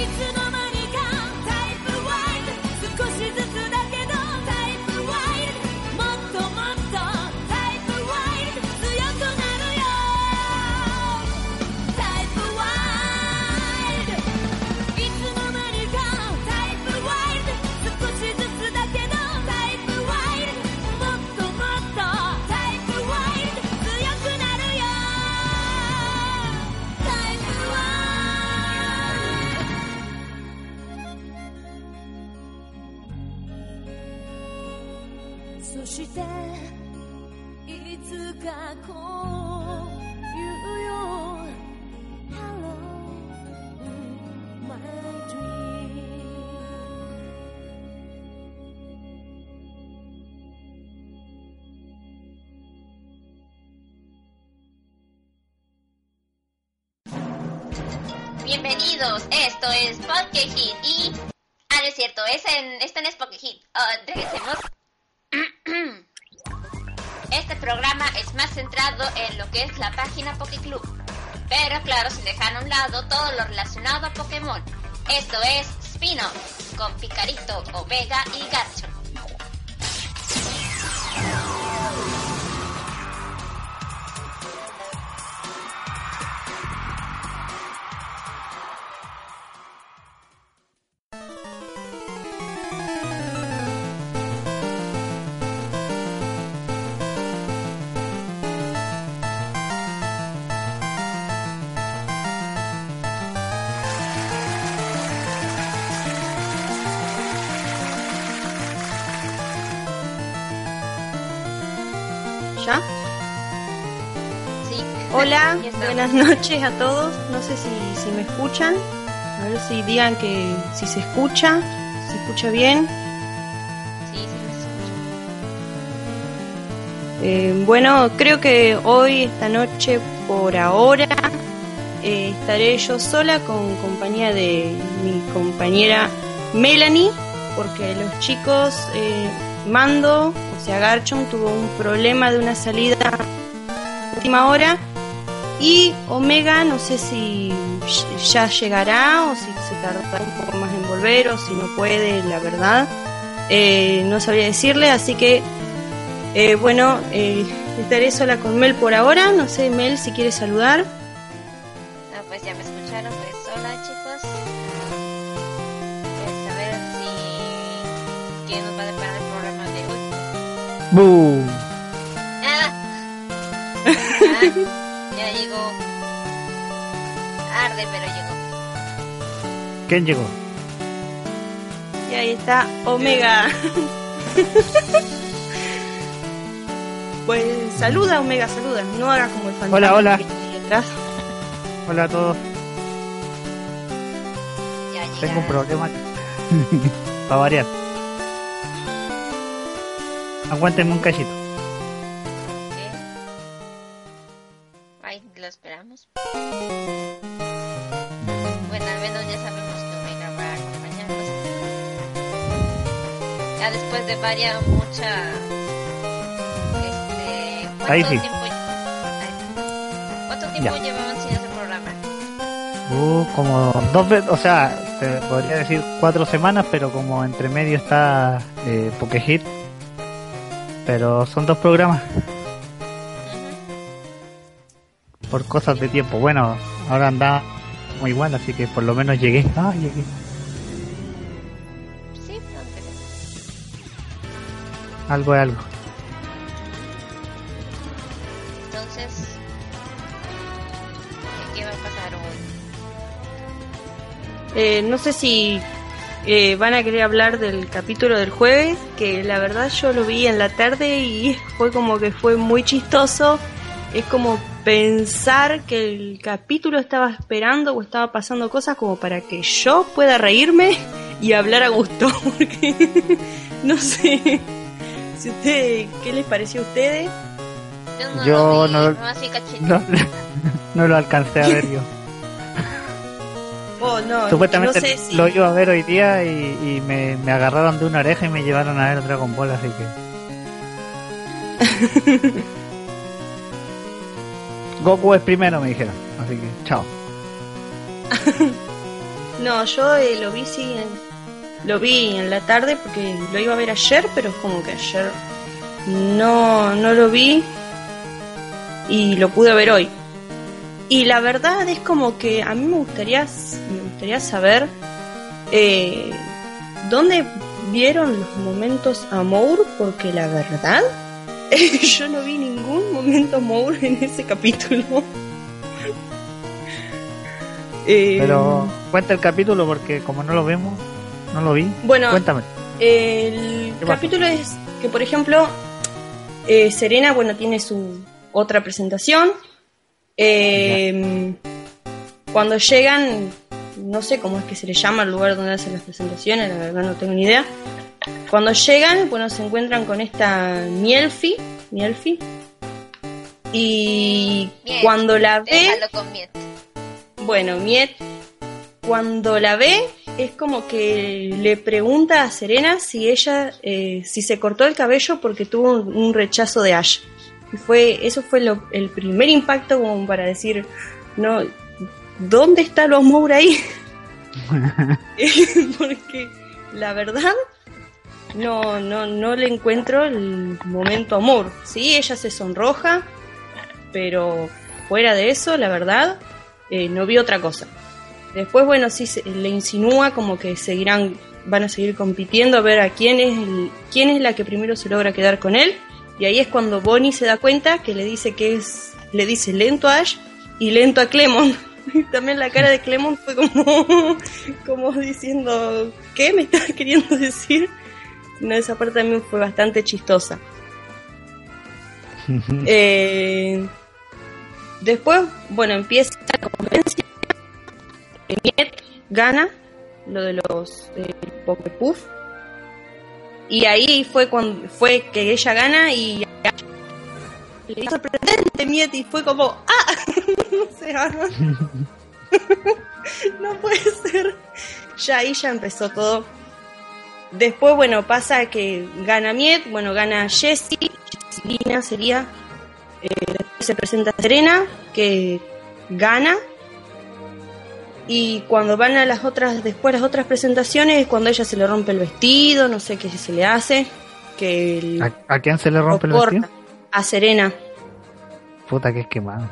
いつの esto es Poke Hit y... Ah, no cierto, es en... no es Poke Hit. Regresemos. Este programa es más centrado en lo que es la página Poke Club. Pero claro, sin dejar a un lado todo lo relacionado a Pokémon. Esto es Spin-off, con Picarito, Omega y Garcho. Hola, buenas noches a todos. No sé si, si me escuchan. A ver si digan que si se escucha, se escucha bien. Sí, sí, me escucho. Eh, bueno, creo que hoy, esta noche, por ahora, eh, estaré yo sola con compañía de mi compañera Melanie, porque los chicos, eh, Mando, o sea, Garchon, tuvo un problema de una salida a última hora. Y Omega, no sé si ya llegará o si se tardará un poco más en volver o si no puede, la verdad. Eh, no sabría decirle, así que eh, bueno, eh, estaré sola con Mel por ahora. No sé, Mel, si quieres saludar. Ah, pues ya me escucharon, pues hola chicos. Pues a ver si... ¿Quién nos va a deparar el programa de hoy? ¡Bú! ¡Ah! Ah, llegó. Arde, pero llegó. ¿Quién llegó? Y ahí está Omega. pues saluda, Omega, saluda. No hagas como el fantasma. Hola, hola. que. Hola a todos. Ya llegaron. Tengo un problema. Para variar. Aguántenme un cachito. Ay, lo esperamos. Bueno, al menos ya sabemos que Omega va a acompañarnos. Ya después de varias, mucha... Este... ¿Cuánto Ahí sí. tiempo... Ahí. ¿Cuánto tiempo Ya. llevaban sin hacer programa? Uh, como dos veces, o sea, te podría decir cuatro semanas, pero como entre medio está eh, Pokehit. Pero son dos programas. Por cosas de tiempo. Bueno, ahora anda muy igual, así que por lo menos llegué. Ah, llegué. Sí, Algo es algo. Entonces, ¿qué va a pasar hoy? Eh, no sé si eh, van a querer hablar del capítulo del jueves, que la verdad yo lo vi en la tarde y fue como que fue muy chistoso. Es como pensar que el capítulo estaba esperando o estaba pasando cosas como para que yo pueda reírme y hablar a gusto. Porque no sé si ustedes, ¿qué les pareció a ustedes? Yo no Yo lo vi, no- lo alcancé a ver yo. Oh, no, Supuestamente no sé si... lo iba a ver hoy día y, y me, me agarraron de una oreja y me llevaron a ver Dragon Ball, así que. Goku es primero, me dijeron. Así que, chao. No, yo eh, lo vi sí, en- lo vi en la tarde porque lo iba a ver ayer, pero como que ayer no, no lo vi y lo pude ver hoy. Y la verdad es como que a mí me gustaría, me gustaría saber eh, dónde vieron los momentos amor, porque la verdad yo no vi ningún momento amor en ese capítulo. Eh, Pero cuenta el capítulo porque como no lo vemos, no lo vi. Bueno, Cuéntame. El capítulo es que, por ejemplo, eh, Serena, bueno, tiene su otra presentación. Eh, cuando llegan, no sé cómo es que se le llama el lugar donde hacen las presentaciones, la verdad no tengo ni idea. Cuando llegan, bueno, se encuentran con esta Mielfi, Mielfi, y cuando la ve, Déjalo con Miet. bueno, Miet, cuando la ve, es como que le pregunta a Serena si ella, eh, si se cortó el cabello porque tuvo un, un rechazo de Ash. Y fue, eso fue lo- el primer impacto como para decir, no, ¿dónde está lo amor ahí? porque la verdad, no, no, no le encuentro el momento amor. Sí, ella se sonroja, pero fuera de eso, la verdad, eh, no vi otra cosa. Después, bueno, sí se- le insinúa como que seguirán, van a seguir compitiendo a ver a quién es, el- quién es la que primero se logra quedar con él. Y ahí es cuando Bonnie se da cuenta que le dice que es, le dice lento a Ash y lento a Clemon. También la cara de Clemon fue como, como diciendo, ¿qué me estás queriendo decir? No, esa parte también fue bastante chistosa. Eh, después, bueno, empieza la conferencia. Miet gana lo de los eh, Pokepuff. Y ahí fue cuando fue que ella gana y le hizo sorprendente Miet y fue como ¡Ah! o sea, no puede ser. Ya ahí ya empezó todo. Después, bueno, pasa que gana Miet, bueno, gana Jessie, Jessicina sería. Eh, después se presenta Serena, que gana. Y cuando van a las otras, después las otras presentaciones, es cuando ella se le rompe el vestido, no sé qué se le hace, que el- ¿A, a quién se le rompe el vestido? A Serena. Puta que es quemado.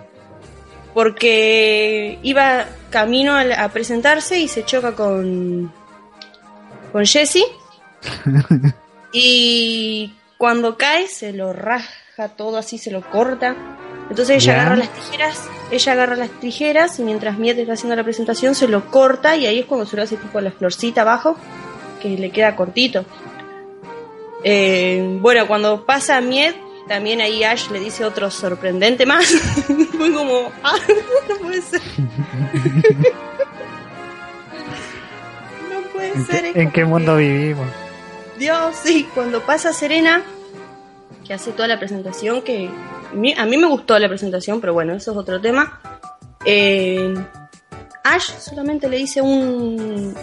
porque iba camino a, a presentarse y se choca con con Jesse y cuando cae se lo raja todo así se lo corta. Entonces ella agarra las tijeras ella agarra las tijeras y mientras Miet está haciendo la presentación se lo corta y ahí es cuando se lo hace tipo la florcita abajo que le queda cortito. Eh, bueno cuando pasa Miet también ahí Ash le dice otro sorprendente más. Fue como ah, no puede ser no puede ¿En ser qué, en qué mundo que- vivimos? Dios, sí, cuando pasa Serena, que hace toda la presentación, que a mí me gustó la presentación, pero bueno, eso es otro tema. Eh, Ash solamente le dice un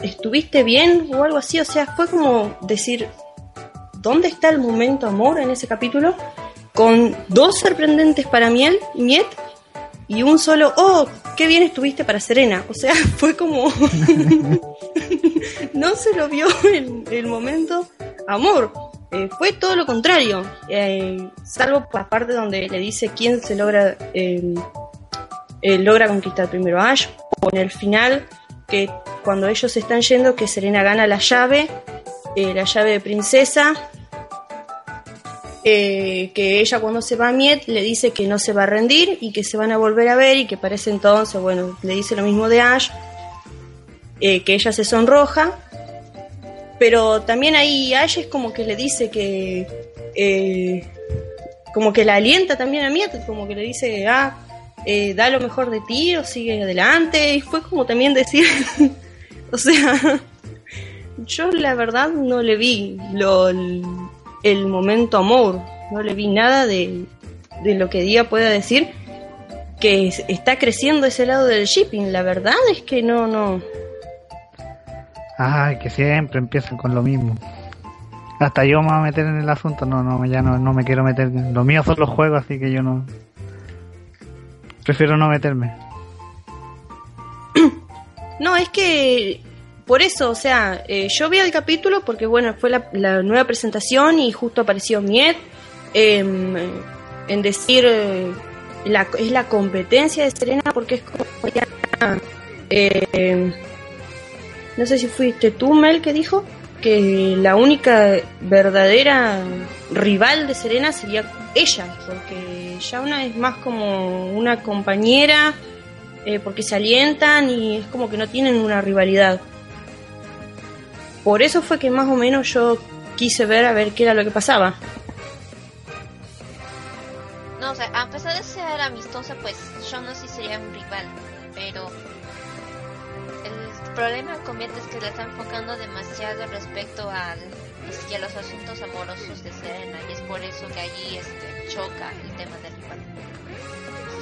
¿estuviste bien? o algo así, o sea, fue como decir, ¿dónde está el momento amor en ese capítulo? Con dos sorprendentes para Miel, Miet y un solo, oh, qué bien estuviste para Serena. O sea, fue como... no se lo vio el, el momento amor. Eh, fue todo lo contrario. Eh, salvo la parte donde le dice quién se logra... eh, logra conquistar primero a Ash. O en el final, que cuando ellos están yendo, que Serena gana la llave, la llave de princesa, eh, que ella cuando se va a Miet le dice que no se va a rendir y que se van a volver a ver y que para ese entonces, bueno, le dice lo mismo de Ash, eh, que ella se sonroja, pero también ahí Ash es como que le dice que, eh, como que la alienta también a Miet, como que le dice, ah, da lo mejor de ti o sigue adelante, y fue como también decir, o sea, yo la verdad no le vi lo, el momento amor, no le vi nada de, de lo que Día pueda decir que es- está creciendo ese lado del shipping, la verdad es que no, no, Ay, que siempre empiezan con lo mismo. Hasta yo me voy a meter en el asunto, no, no, ya no, no me quiero meter. Lo mío son los juegos, así que yo no. Prefiero no meterme. No, es que por eso, o sea, eh, yo vi el capítulo porque, bueno, fue la, la nueva presentación y justo apareció Miet em, en decir, eh, la, es la competencia de Serena porque es como ya, eh, no sé si fuiste tú, Mel, que dijo que la única verdadera rival de Serena sería ella, porque ya una es más como una compañera, eh, porque se alientan y es como que no tienen una rivalidad. Por eso fue que más o menos yo quise ver a ver qué era lo que pasaba. No, o sea, a pesar de ser amistosa, pues yo no sí sería un rival, pero el problema con Miet es que le está enfocando demasiado respecto al y a los asuntos amorosos de Serena y es por eso que allí este, choca el tema del rival.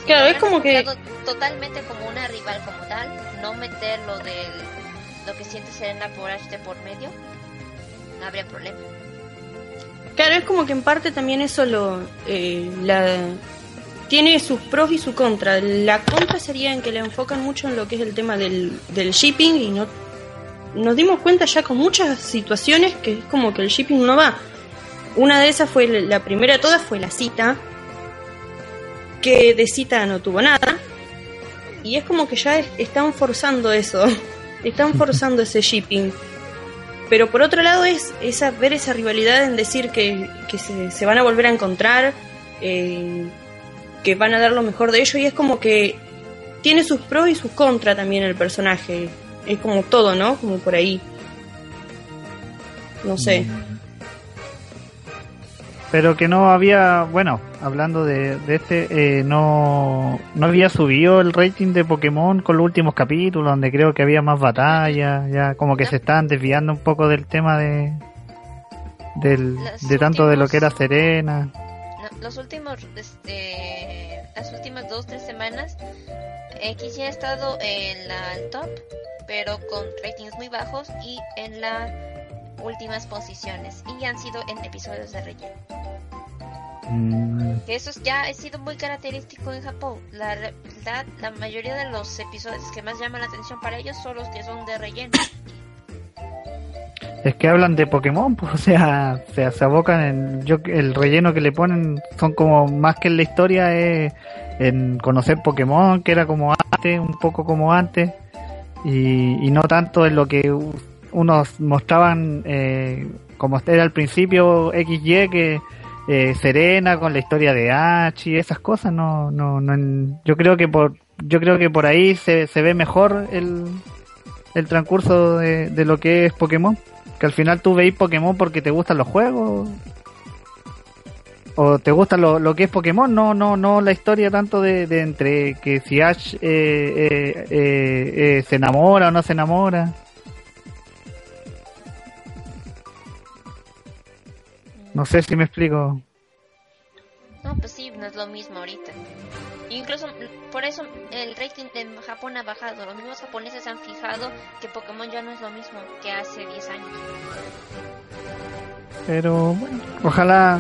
Claro, es como que totalmente como una rival como tal, no meter lo del lo que siente Serena por por medio, no habría problema. Claro, es como que en parte también eso lo eh, tiene sus pros y su contra. La contra sería en que le enfocan mucho en lo que es el tema del, del shipping y no nos dimos cuenta ya con muchas situaciones que es como que el shipping no va. Una de esas fue la primera de todas fue la cita, que de cita no tuvo nada. Y es como que ya es- están forzando eso, están forzando ese shipping. Pero por otro lado es esa, ver esa rivalidad en decir que, que se, van a volver a encontrar, eh, que van a dar lo mejor de ellos y es como que tiene sus pros y sus contras también el personaje. Es como todo, ¿no? Como por ahí. No sé. Pero que no había, bueno, hablando de, de este, eh, no, no había subido el rating de Pokémon con los últimos capítulos, donde creo que había más batallas, ya como que se estaban desviando un poco del tema de, del, Los de tanto de lo que era Serena. No, los últimos, este, las últimas dos tres semanas, X ya ha estado en la el top, pero con ratings muy bajos y en las últimas posiciones y han sido en episodios de relleno. Mm, Que eso ya ha sido muy característico en Japón. La verdad, la mayoría de los episodios que más llaman la atención para ellos son los que son de relleno. Es que hablan de Pokémon, pues, o sea, se, se abocan en. Yo, el relleno que le ponen son como más que en la historia, es en conocer Pokémon, que era como antes, un poco como antes, y, y no tanto en lo que unos mostraban, eh, como era al principio XY, que eh, Serena con la historia de Ash y esas cosas, no, no, no. yo creo que por, yo creo que por ahí se, se ve mejor el, el transcurso de, de lo que es Pokémon. Que al final tú veis Pokémon porque te gustan los juegos. O te gusta lo, lo que es Pokémon, no, no, no la historia tanto de, de entre que si Ash eh, eh, eh, eh, se enamora o no se enamora. No sé si me explico. No, pues sí, no es lo mismo ahorita. Incluso por eso el rating de Japón ha bajado. Los mismos japoneses han fijado que Pokémon ya no es lo mismo que hace 10 años. Pero bueno, ojalá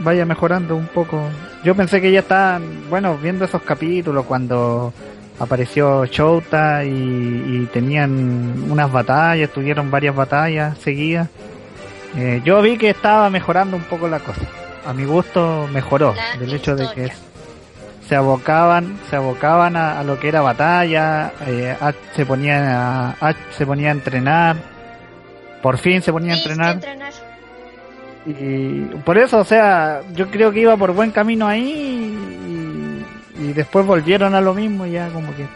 vaya mejorando un poco. Yo pensé que ya estaban, bueno, viendo esos capítulos cuando apareció Shouta y, y tenían unas batallas, tuvieron varias batallas seguidas. Eh, yo vi que estaba mejorando un poco la cosa. A mi gusto mejoró, La del hecho de que se abocaban, se abocaban a, a lo que era batalla, eh, Ash se ponía a, Ash se ponía a entrenar, por fin se ponía a entrenar. Y por eso, o sea, yo creo que iba por buen camino ahí y, y después volvieron a lo mismo y ya como que...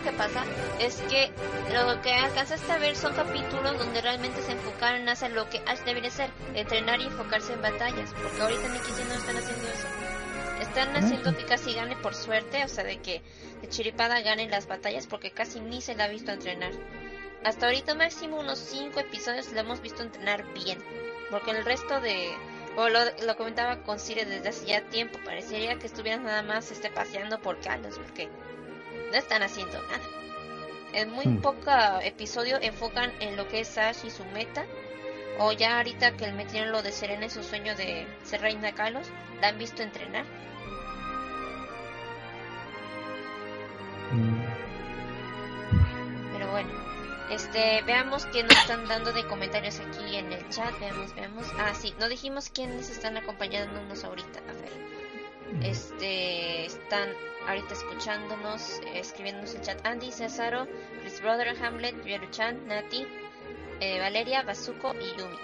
¿Sabes lo que pasa? Es que lo que alcanzaste a ver son capítulos donde realmente se enfocaron en hacer lo que Ash debería ser, entrenar y enfocarse en batallas, porque ahorita en X no están haciendo eso. Están haciendo que casi gane por suerte, o sea, de que de chiripada gane las batallas, porque casi ni se la ha visto entrenar. Hasta ahorita máximo unos 5 episodios le hemos visto entrenar bien, porque el resto de... O lo, lo comentaba con Sire desde hace ya tiempo, parecería que estuvieran nada más este, paseando por Kalos, porque no están haciendo nada. En muy Hmm. poco episodio enfocan en lo que es Ash y su meta. O ya ahorita que metieron lo de Serena y su sueño de ser reina Kalos, la han visto entrenar. mm, Este, veamos qué nos están dando de comentarios aquí en el chat. Veamos, veamos. Ah, sí, no dijimos quiénes están acompañándonos ahorita. A ver. Este, están ahorita escuchándonos, escribiéndonos el chat. Andy, Césaro, Chris Brother, Hamlet, Chan, Nati, eh, Valeria, Bazuko y Yumi.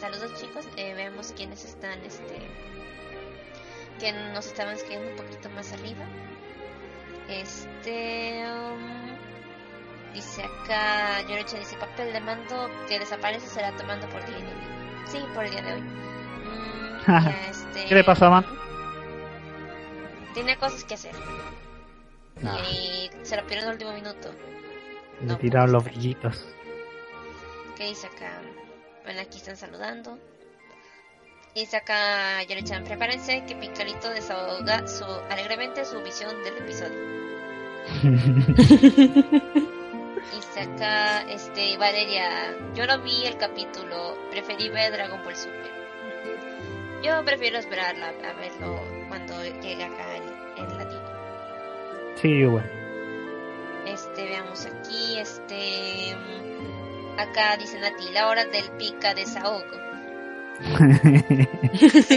Saludos chicos, eh, veamos quiénes están, este, que nos estaban escribiendo un poquito más arriba. Este, um, dice acá, Yorecha dice papel de mando que desaparece será tomando por día. Sí, por el día de hoy. Mm, ya, este, ¿Qué le pasó a? Tiene cosas que hacer No, y se lo pierde en el último minuto. le no, tiraron pues, los brillitos. ¿Qué dice acá? Bueno, aquí están saludando. Dice acá Yorechan, prepárense que Picarito desahoga su, alegremente su visión del episodio. Dice acá, este, Valeria, yo no vi el capítulo, preferí ver Dragon Ball Super. Yo prefiero esperarla a verlo cuando llegue acá en, en latino. sí, igual. Este, veamos aquí, este, mm, acá dice Nati, la hora del pica desahogo.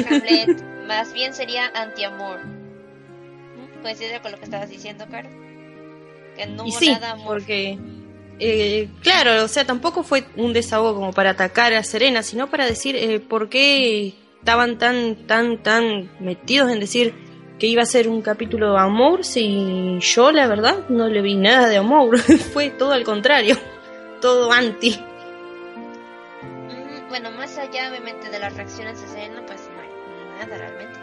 Hamlet, más bien sería anti-amor. ¿Mm? ¿Coincide con lo que estabas diciendo, Caro? Que no Y hubo sí, nada amor. porque, eh, claro, o sea, tampoco fue un desahogo como para atacar a Serena, sino para decir eh, por qué estaban tan, tan, tan metidos en decir que iba a ser un capítulo de amor si yo, la verdad, no le vi nada de amor. fue todo al contrario, todo anti. Mm, Bueno, más allá obviamente de las reacciones de Serena, pues no hay nada realmente.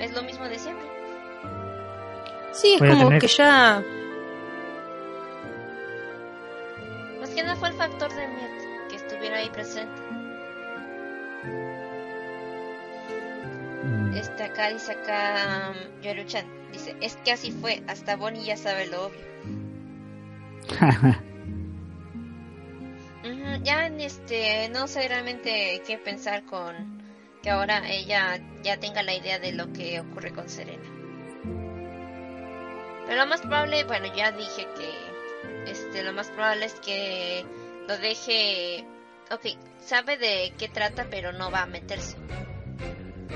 Es lo mismo de siempre. Sí, es Voy como tener- que ya Más que nada fue el factor de Miet ahí presente. Mm. Este acá dice acá um, Yoruchan, dice, es que así fue, hasta Bonnie ya sabe lo obvio. Ujú, Ya este no sé realmente qué pensar con que ahora ella ya tenga la idea de lo que ocurre con Serena. Pero lo más probable, bueno, ya dije que este lo más probable es que lo deje Ok, sabe de qué trata, pero no va a meterse.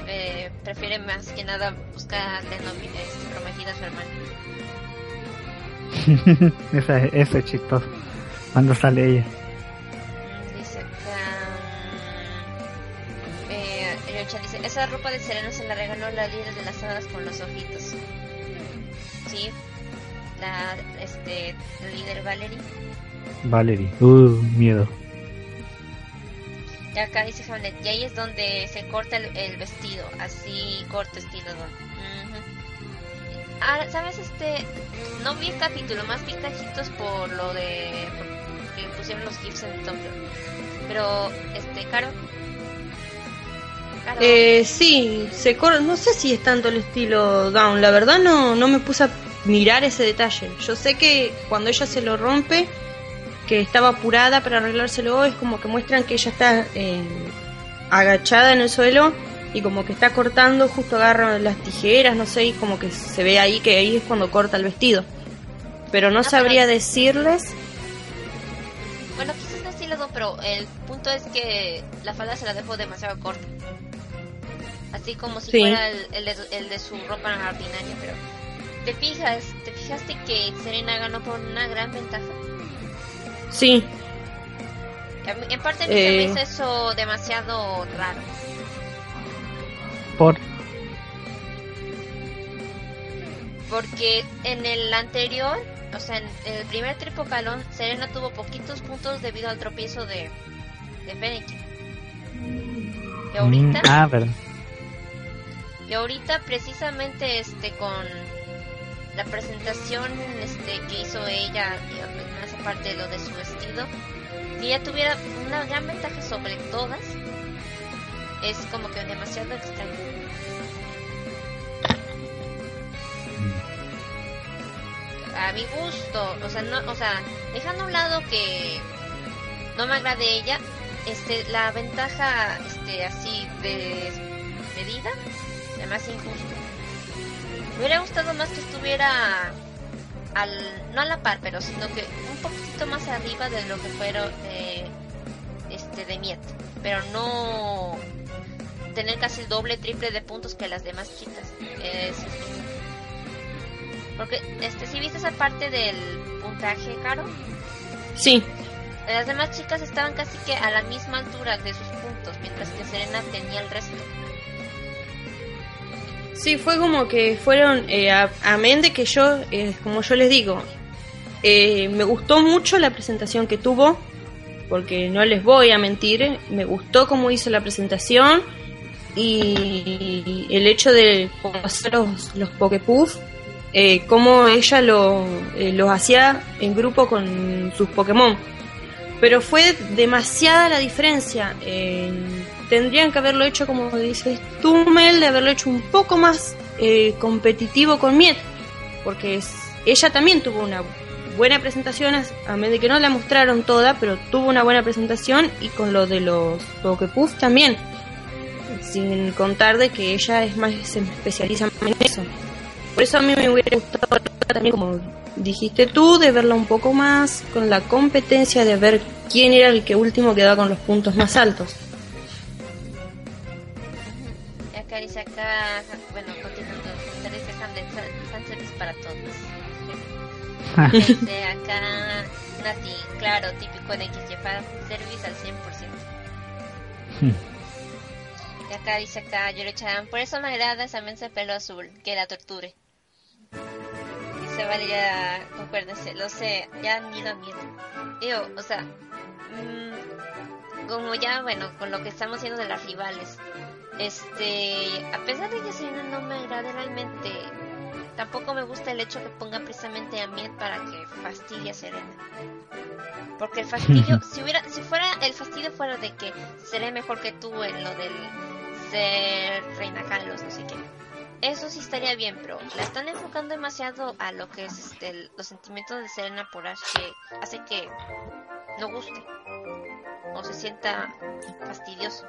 Eh, prefiere más que nada buscarle este, prometida a su hermano. Esa es- eso es chistoso. Cuando sale ella. Dice acá. Eh, Yocha dice: Esa ropa de Serena se la regaló la líder de las hadas con los ojitos. Sí, la, este, la líder Valerie. Valerie. Uh, miedo. Y acá dice Hamlet: Y ahí es donde se corta el, el vestido, así corto estilo Don. Ujú. Ahora, ¿sabes? Este, no vi el capítulo, más vi cachitos por lo de. que pusieron los gifs en Tumblr. Pero, este, Caro. Caro. Eh, sí, se cor- no sé si es tanto el estilo down, la verdad no, no me puse a mirar ese detalle. Yo sé que cuando ella se lo rompe, que estaba apurada para arreglárselo, es como que muestran que ella está eh, agachada en el suelo y como que está cortando, justo agarra las tijeras, no sé, y como que se ve ahí que ahí es cuando corta el vestido. Pero no Ah, sabría pero- decirles. Bueno, quizás estilo Don, pero el punto es que la falda se la dejó demasiado corta. Así como si Sí. fuera el, el de, el de su ropa ordinaria, pero... ¿Te fijas? ¿Te fijaste que Serena ganó por una gran ventaja? Sí, En parte Eh. me hizo eso demasiado raro. Por. Porque en el anterior, o sea, en el primer tripocalón, Serena tuvo poquitos puntos debido al tropiezo de, de Fennec. Y ahorita, Mm, ah, verdad. y ahorita precisamente este con la presentación este que hizo ella, más aparte de lo de su vestido, si ella tuviera una gran ventaja sobre todas, es como que demasiado extraño. a mi gusto, o sea, no, o sea, dejando a un lado que no me agrade ella, este, la ventaja, este, así de medida, además injusto. Me hubiera gustado más que estuviera al, no a la par, pero sino que un poquito más arriba de lo que fueron de, este, de Miet. Pero no tener casi el doble, triple de puntos que las demás chicas. Es, porque, este, si viste esa parte del puntaje, Caro, Sí, las demás chicas estaban casi que a la misma altura de sus puntos, mientras que Serena tenía el resto. Sí, fue como que fueron, eh, a- amén de que yo, eh, como yo les digo, eh, me gustó mucho la presentación que tuvo, porque no les voy a mentir, me gustó cómo hizo la presentación y el hecho de hacer los, los Poképuff, eh, cómo ella lo, eh, los hacía en grupo con sus Pokémon. Pero fue demasiada la diferencia. eh, tendrían que haberlo hecho, como dices tú, Mel, de haberlo hecho un poco más eh, competitivo con Miet. Porque ella también tuvo una buena presentación, a menos que no la mostraron toda, pero tuvo una buena presentación y con lo de los Pokepuff también. Sin contar de que ella es más, se especializa en eso. Por eso a mí me hubiera gustado también, como dijiste tú, de verla un poco más con la competencia de ver quién era el que último quedaba con los puntos más altos. Acá, bueno, continuando, de Handel, fanservice para todos. Este, acá, Nati, claro, típico en XY, service al 100%. Y acá dice acá, Yoro-chan, por eso me agrada esa mensa de pelo azul, que la torture. Dice, vale, ya, concuérdense, lo sé, ya ido a miedo. Digo, o sea, mm, como ya, bueno, con lo que estamos haciendo de las rivales, este, a pesar de que Serena no me agrade realmente, tampoco me gusta el hecho que pongan precisamente a Miet para que fastidie a Serena. Porque el fastidio, si hubiera, si fuera, el fastidio fuera de que seré mejor que tú en lo del ser Reina Carlos, no sé qué. Eso sí estaría bien, pero la están enfocando demasiado a lo que es este, el- los sentimientos de Serena por Ash que hace que no guste o se sienta fastidioso.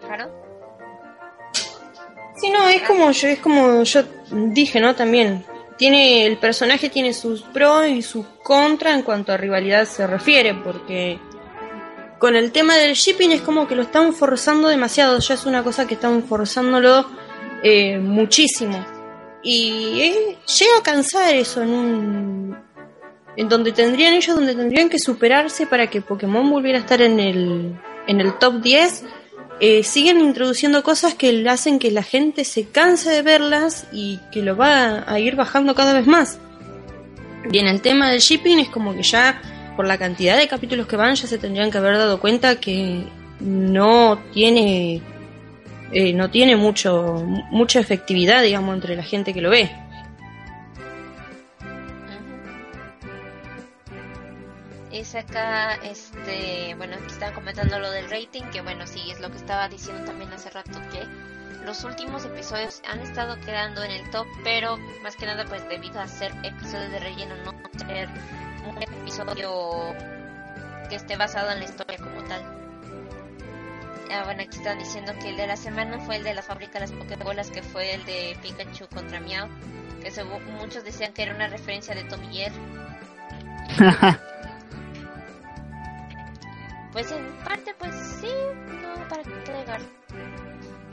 ¿Claro? Sí, no, es como yo, es como yo dije, ¿no? También tiene el personaje tiene sus pros y sus contras en cuanto a rivalidad se refiere, porque con el tema del shipping es como que lo están forzando demasiado, ya es una cosa que están forzándolo eh, muchísimo y eh, llega a cansar eso en un en donde tendrían ellos donde tendrían que superarse para que Pokémon volviera a estar en el en el top 10 eh, siguen introduciendo cosas que hacen que la gente se canse de verlas y que lo va a ir bajando cada vez más. Y en el tema del shipping es como que ya por la cantidad de capítulos que van ya se tendrían que haber dado cuenta que no tiene eh, no tiene mucho mucha efectividad digamos entre la gente que lo ve. Es acá, este, bueno, aquí están comentando lo del rating, que bueno, sí, es lo que estaba diciendo también hace rato, que los últimos episodios han estado quedando en el top, pero más que nada pues debido a ser episodios de relleno, no ser un episodio que esté basado en la historia como tal. Ah, bueno, aquí están diciendo que el de la semana fue el de la fábrica de las Pokébolas, que fue el de Pikachu contra Meow, que según muchos decían que era una referencia de Tommy Jerry. Pues en parte, pues sí, no, para qué negar.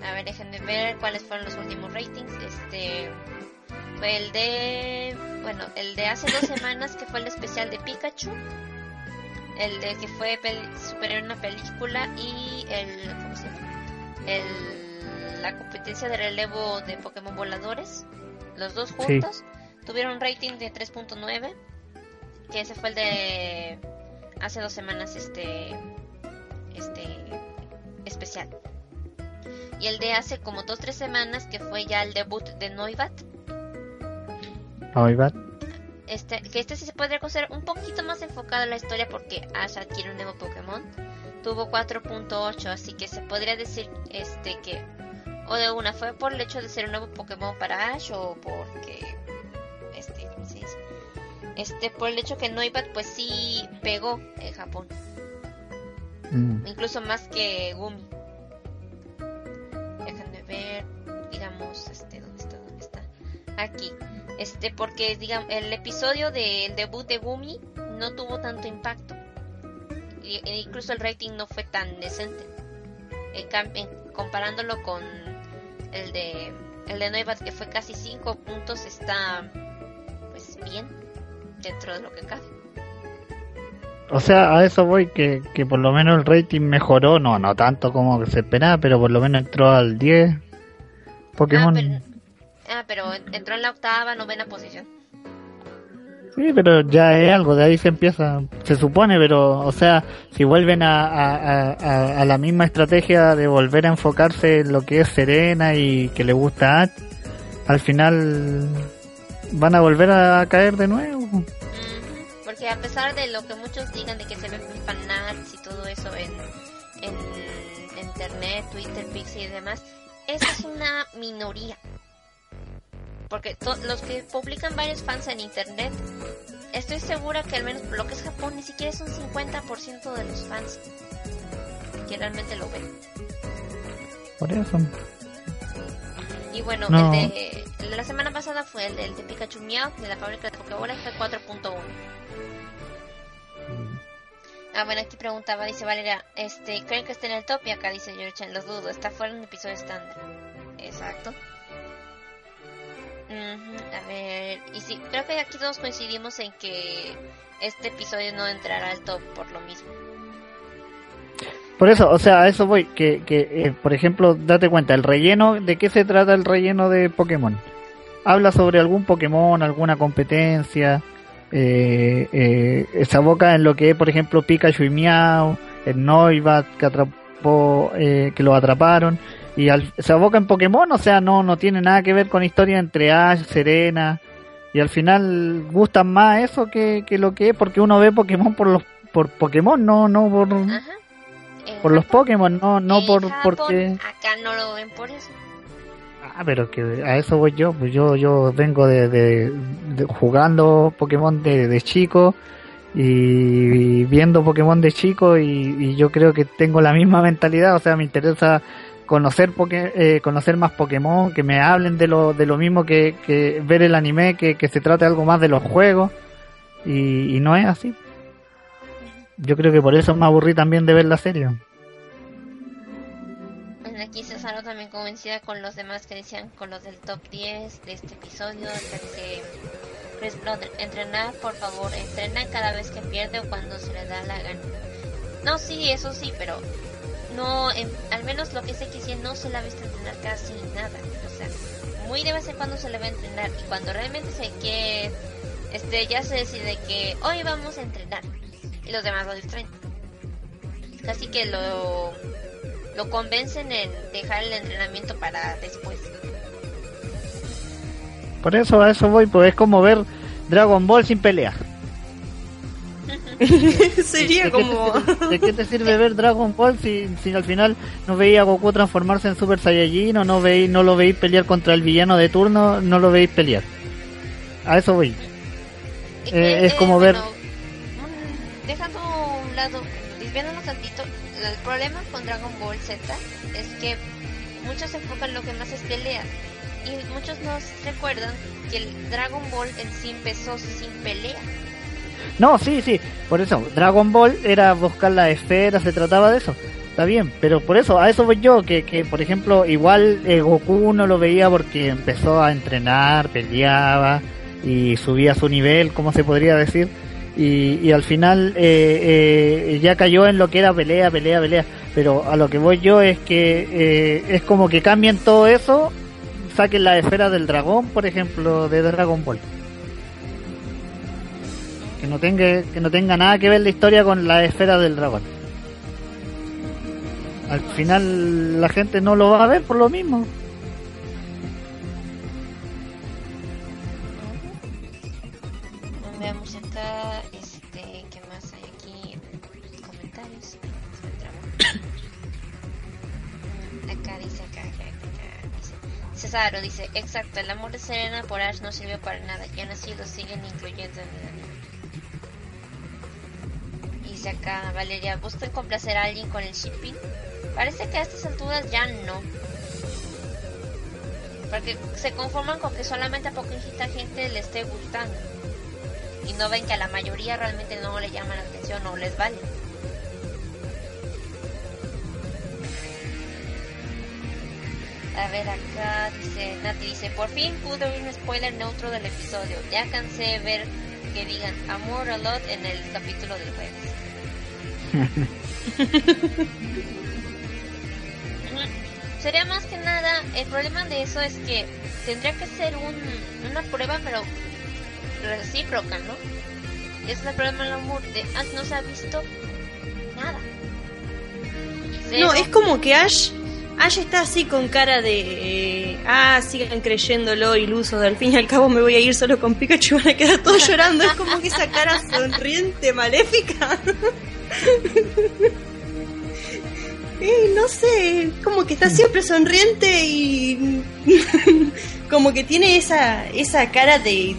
A ver, déjenme ver cuáles fueron los últimos ratings. Este fue el de, bueno, el de hace dos semanas que fue el especial de Pikachu, el de que fue superior a una película y el, ¿cómo se llama? El, la competencia de relevo de Pokémon voladores. Los dos Sí. juntos tuvieron un rating de 3.9, que ese fue el de hace dos semanas este este especial. Y el de hace como dos tres semanas que fue ya el debut de Noibat. Ay, va. este que este sí se podría considerar un poquito más enfocado en la historia porque Ash adquiere un nuevo Pokémon. Tuvo 4.8 así que se podría decir este que o de una fue por el hecho de ser un nuevo Pokémon para Ash o porque este por el hecho que Noibat pues sí pegó en Japón Mm. incluso más que Gumi. Déjenme ver, digamos, este, ¿dónde está? ¿Dónde está? Aquí. Este, porque, digamos, el episodio del debut de Gumi no tuvo tanto impacto. E incluso el rating no fue tan decente. En cam- en- comparándolo con el de el de Noibat que fue casi 5 puntos está pues bien dentro de lo que cabe. O sea, a eso voy, que, que por lo menos el rating mejoró, no, no tanto como se esperaba, pero por lo menos entró al 10. Pokémon. Ah, pero, ah, pero entró en la octava, novena posición. Sí, pero ya es algo, de ahí se empieza, se supone, pero, o sea, si vuelven a, a, a- la misma estrategia de volver a enfocarse en lo que es Serena y que le gusta a al final van a volver a caer de nuevo. Porque a pesar de lo que muchos digan de que se ven fanarts y todo eso en, en internet, Twitter, Pixie y demás, esa es una minoría. Porque los que publican varios fans en internet, estoy segura que al menos lo que es Japón, ni siquiera es un 50% de los fans que realmente lo ven. Por eso. Y bueno, No. el de la semana pasada fue el de Pikachu Meow de la fábrica de Pokébola fue 4.1. Ah, bueno, aquí preguntaba, dice Valeria, este, ¿creen que está en el top? Y acá dice Yorchan, los dudo, está fuera en un episodio estándar. Exacto. A ver, y sí, creo que aquí todos coincidimos en que este episodio no entrará al top por lo mismo. Por eso, o sea, a eso voy, que, que eh, por ejemplo, date cuenta, el relleno, ¿de qué se trata el relleno de Pokémon? Habla sobre algún Pokémon, alguna competencia, eh, eh, se aboca en lo que es, por ejemplo, Pikachu y Meow, el Noibat que atrapó, eh, que lo atraparon, y al- se aboca en Pokémon, o sea, no, no tiene nada que ver con historia entre Ash, Serena, y al final gustan más eso que, que lo que es, porque uno ve Pokémon por los por Pokémon, no, no por, por los Pokémon, no, no por Japón, porque Acá no lo ven por eso. Ah, pero que a eso voy yo, pues yo yo vengo de, jugando Pokémon de, de chico y viendo Pokémon de chico y, yo creo que tengo la misma mentalidad, o sea, me interesa conocer Poké- eh, conocer más Pokémon, que me hablen de lo de lo mismo que, que ver el anime, que, que se trate algo más de los juegos y, y no es así. Yo creo que por eso me aburrí también de ver la serie. Aquí Cesaro también convencida con los demás que decían con los del top 10 de este episodio. que Chris Blood, entrenar, por favor, entrena cada vez que pierde o cuando se le da la gana. No, sí, eso sí, pero no, en- al menos lo que sé que no se la ha visto entrenar casi nada. O sea, muy de vez cuando se le va a entrenar y cuando realmente se quiere, este, ya se decide que hoy vamos a entrenar y los demás lo distraen. Casi que lo lo convencen en dejar el entrenamiento para después. Por eso a eso voy, pues es como ver Dragon Ball sin pelea. Sería ¿De qué, como... te de qué te sirve ver Dragon Ball si, si al final no veía a Goku transformarse en Super Saiyajin o no veis, no lo veis pelear contra el villano de turno, no lo veis pelear? A eso voy. Eh, es como ver- mm, dejando a un lado, desviándonos tantito, el problema con Dragon Ball Z es que muchos se enfocan en lo que más es pelea. Y muchos nos recuerdan que el Dragon Ball en sí empezó sin pelea. No, sí, sí, por eso, Dragon Ball era buscar la esfera, se trataba de eso. Está bien, pero por eso, a eso voy yo, que, que por ejemplo, igual eh, Goku no lo veía porque empezó a entrenar, peleaba y subía su nivel, como se podría decir, y, y al final eh, eh, ya cayó en lo que era pelea, pelea, pelea. Pero a lo que voy yo es que eh, es como que cambien todo eso, saquen la esfera del dragón, por ejemplo, de Dragon Ball que no tenga que no tenga nada que ver la historia con la esfera del dragón. Al final la gente no lo va a ver por lo mismo. Cesaro dice, exacto, el amor de Serena por Ash no sirvió para nada, y aún así lo siguen incluyendo en el anime. Dice acá, Valeria, ¿buscan complacer a alguien con el shipping? Parece que a estas alturas ya no. Porque se conforman con que solamente a poquita gente le esté gustando. Y no ven que a la mayoría realmente no le llama la atención o les vale. A ver, acá dice, Nati dice, por fin pude oír un spoiler neutro del episodio. Ya cansé de ver que digan amor a lot en el capítulo del jueves. Sería más que nada, el problema de eso es que tendría que ser un, una prueba, pero recíproca, ¿no? Es el problema del amor, de Ash no se ha visto nada. No, es como que Ash, Ash está así con cara de, ah, sigan creyéndolo, ilusos, al fin y al cabo me voy a ir solo con Pikachu van a quedar todos llorando. Es como que esa cara sonriente, maléfica. Eh, no sé, como que está siempre sonriente y como que tiene esa, esa cara de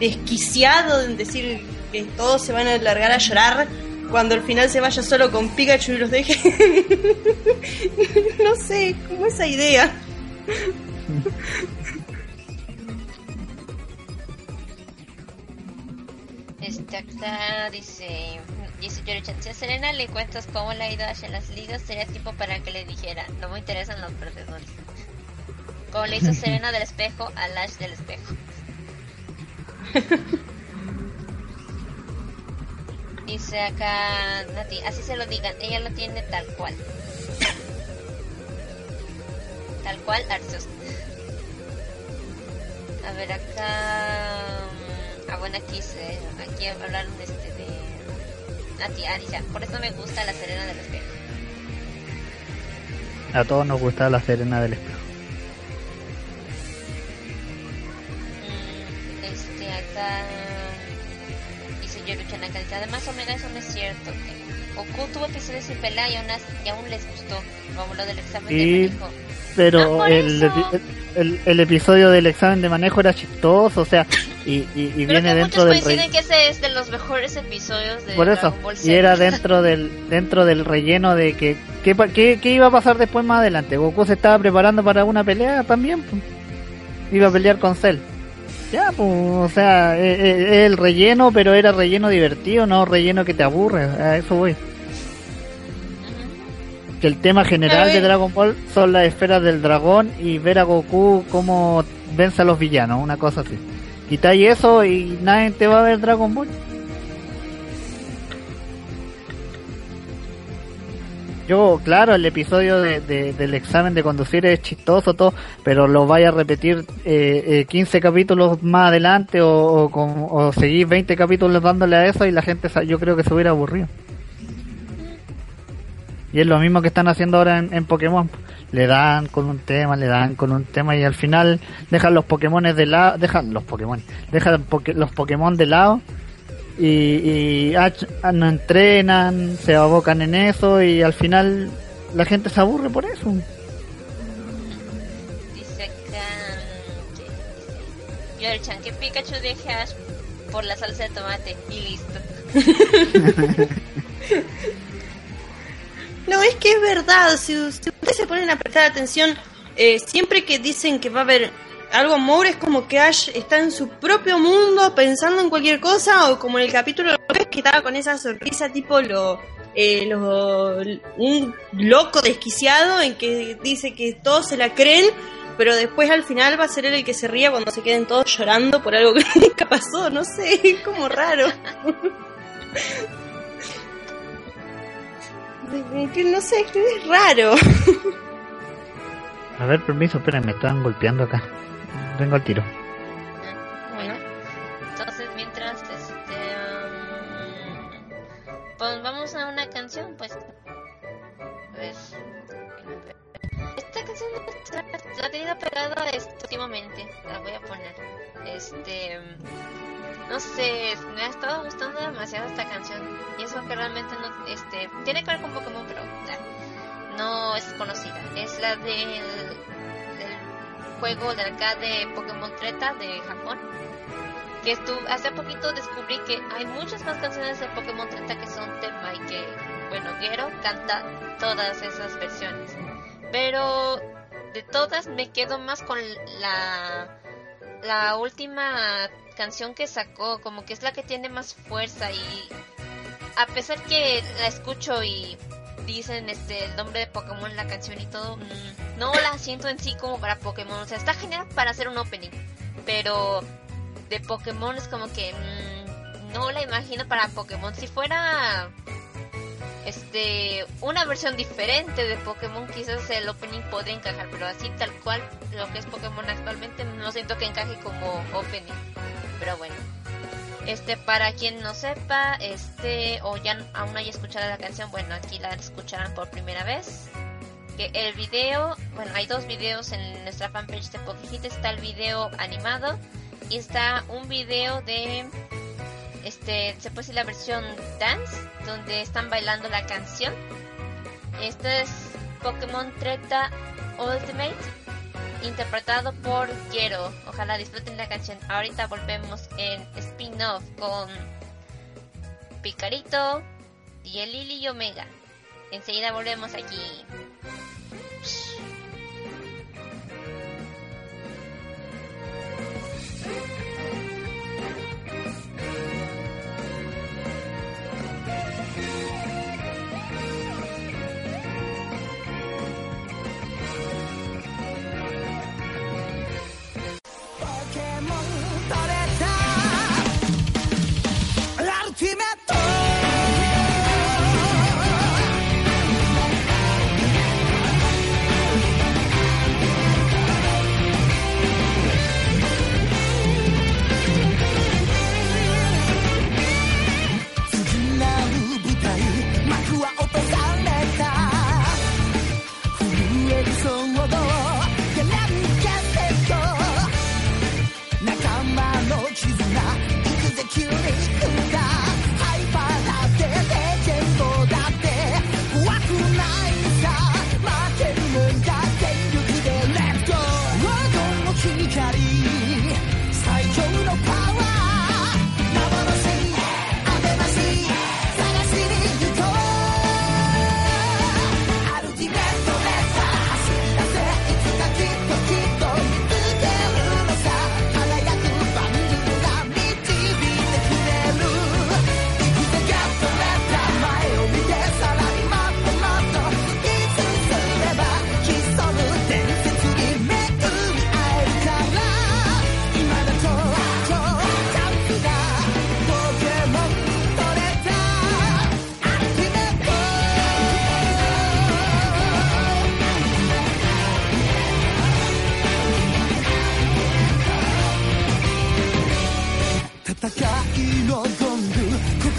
desquiciado en decir que todos se van a largar a llorar cuando al final se vaya solo con Pikachu y los deje. no sé, como esa idea. Este acá dice, dice si a Serena le cuentas cómo le ha ido a Ash en las ligas, sería tipo para que le dijera, no me interesan los perdedores. Como le hizo Serena del espejo al Ash del espejo. Dice acá Nati, así se lo digan, ella lo tiene tal cual. Tal cual, Arceus. A ver, acá. mm, Ah, bueno, aquí, se, aquí hablaron este de. Nati, ah, dice, por eso me gusta la Serena del espejo. A todos nos gusta la Serena del Espejo. Mm, Este, acá. Yoruchan acá, dice, además, Omega, eso no es cierto. que Goku tuvo episodios sin pelea y aún, y aún les gustó. Como lo del examen Y- de manejo. No Pero por el, epi- el, el episodio del examen de manejo era chistoso, o sea, y, y, y viene que dentro del coinciden que ese es de los mejores episodios de Por eso, Dragon Ball y Z. era dentro del dentro del relleno de que ¿qué, qué, qué iba a pasar después más adelante. Goku se estaba preparando para una pelea también, pues. iba a pelear con Cell. Ya, pues, o sea, eh, eh, el relleno, pero era relleno divertido, no relleno que te aburre, a eso voy. Que el tema general de. Dragon Ball son las esferas del dragón y ver a Goku cómo vence a los villanos, una cosa así. Quitáis eso y nadie te va a ver Dragon Ball. Yo, claro, el episodio de, de- del examen de conducir es chistoso, todo, pero lo vaya a repetir eh, eh, 15 capítulos más adelante o, o, o seguir 20 capítulos dándole a eso y la gente yo creo que se hubiera aburrido. Y es lo mismo que están haciendo ahora en, en Pokémon. Le dan con un tema, le dan con un tema y al final dejan los Pokémon de lado, dejan los Pokémon, dejan los Pokémon de lado y, y ah, no entrenan, se abocan en eso y al final la gente se aburre por eso. Dice acá. Yorchan, que Pikachu deje Ash por la salsa de tomate y listo. No, es que es verdad. Si, si ustedes se ponen a prestar atención, eh, siempre que dicen que va a haber algo amor, es como que Ash está en su propio mundo pensando en cualquier cosa, o como en el capítulo que estaba con esa sonrisa tipo lo, eh, lo- un loco desquiciado en que dice que todos se la creen. Pero después al final va a ser él el que se ría cuando se queden todos llorando por algo que nunca pasó, no sé, es como raro. No sé, es raro. A ver, permiso, esperen, me están golpeando acá. Vengo al tiro. Bueno, entonces mientras este. um, pues vamos a una canción, pues. Esta canción la- ha tenido pegada este, últimamente. La voy a poner. Este. No sé, me ha estado gustando demasiado esta canción. Y eso que realmente no. Este. Tiene que ver con Pokémon, pero. no es conocida. Es la del juego de arcade Pokémon Treta de Japón. Que estuve, hace poquito descubrí que hay muchas más canciones de Pokémon Treta que son tema y que, bueno, Gero canta todas esas versiones. Pero de todas me quedo más con la la última canción que sacó, como que es la que tiene más fuerza y a pesar que la escucho y dicen este el nombre de Pokémon la canción y todo, mm, no la siento en sí como para Pokémon, o sea, está genial para hacer un opening, pero de Pokémon es como que mm, no la imagino para Pokémon. Si fuera este una versión diferente de Pokémon quizás el opening podría encajar pero así tal cual lo que es Pokémon actualmente no siento que encaje como opening. Pero bueno este para quien no sepa este o ya aún haya escuchado la canción bueno aquí la escucharán por primera vez que el video bueno hay dos videos en nuestra fanpage de Pokehit está el video animado y está un video de este se puede decir la versión dance donde están bailando la canción. Este es Pokémon Treta Ultimate interpretado por Gero ojalá disfruten la canción. Ahorita volvemos en spin-off con Picarito y el Lily y Omega. Enseguida volvemos aquí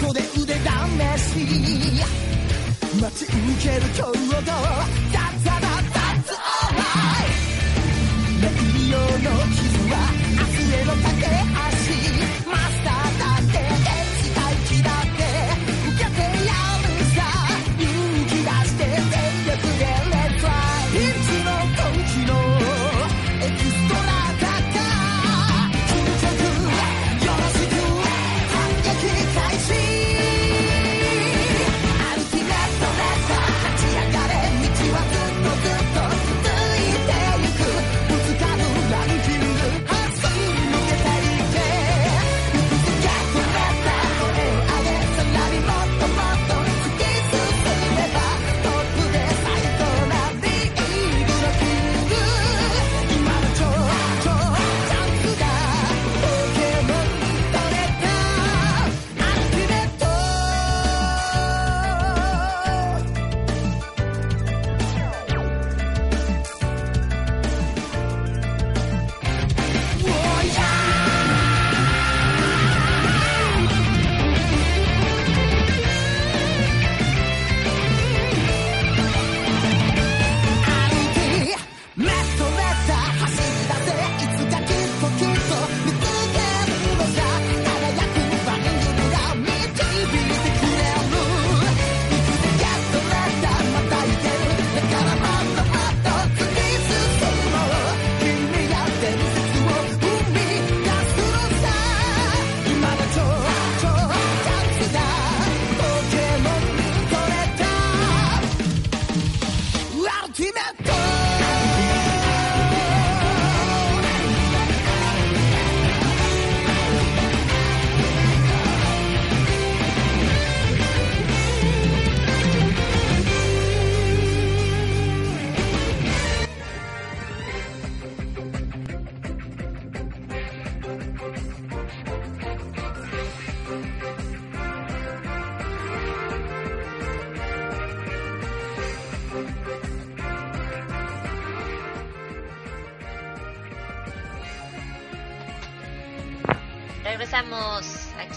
こで腕試し。待ち受ける今日をどう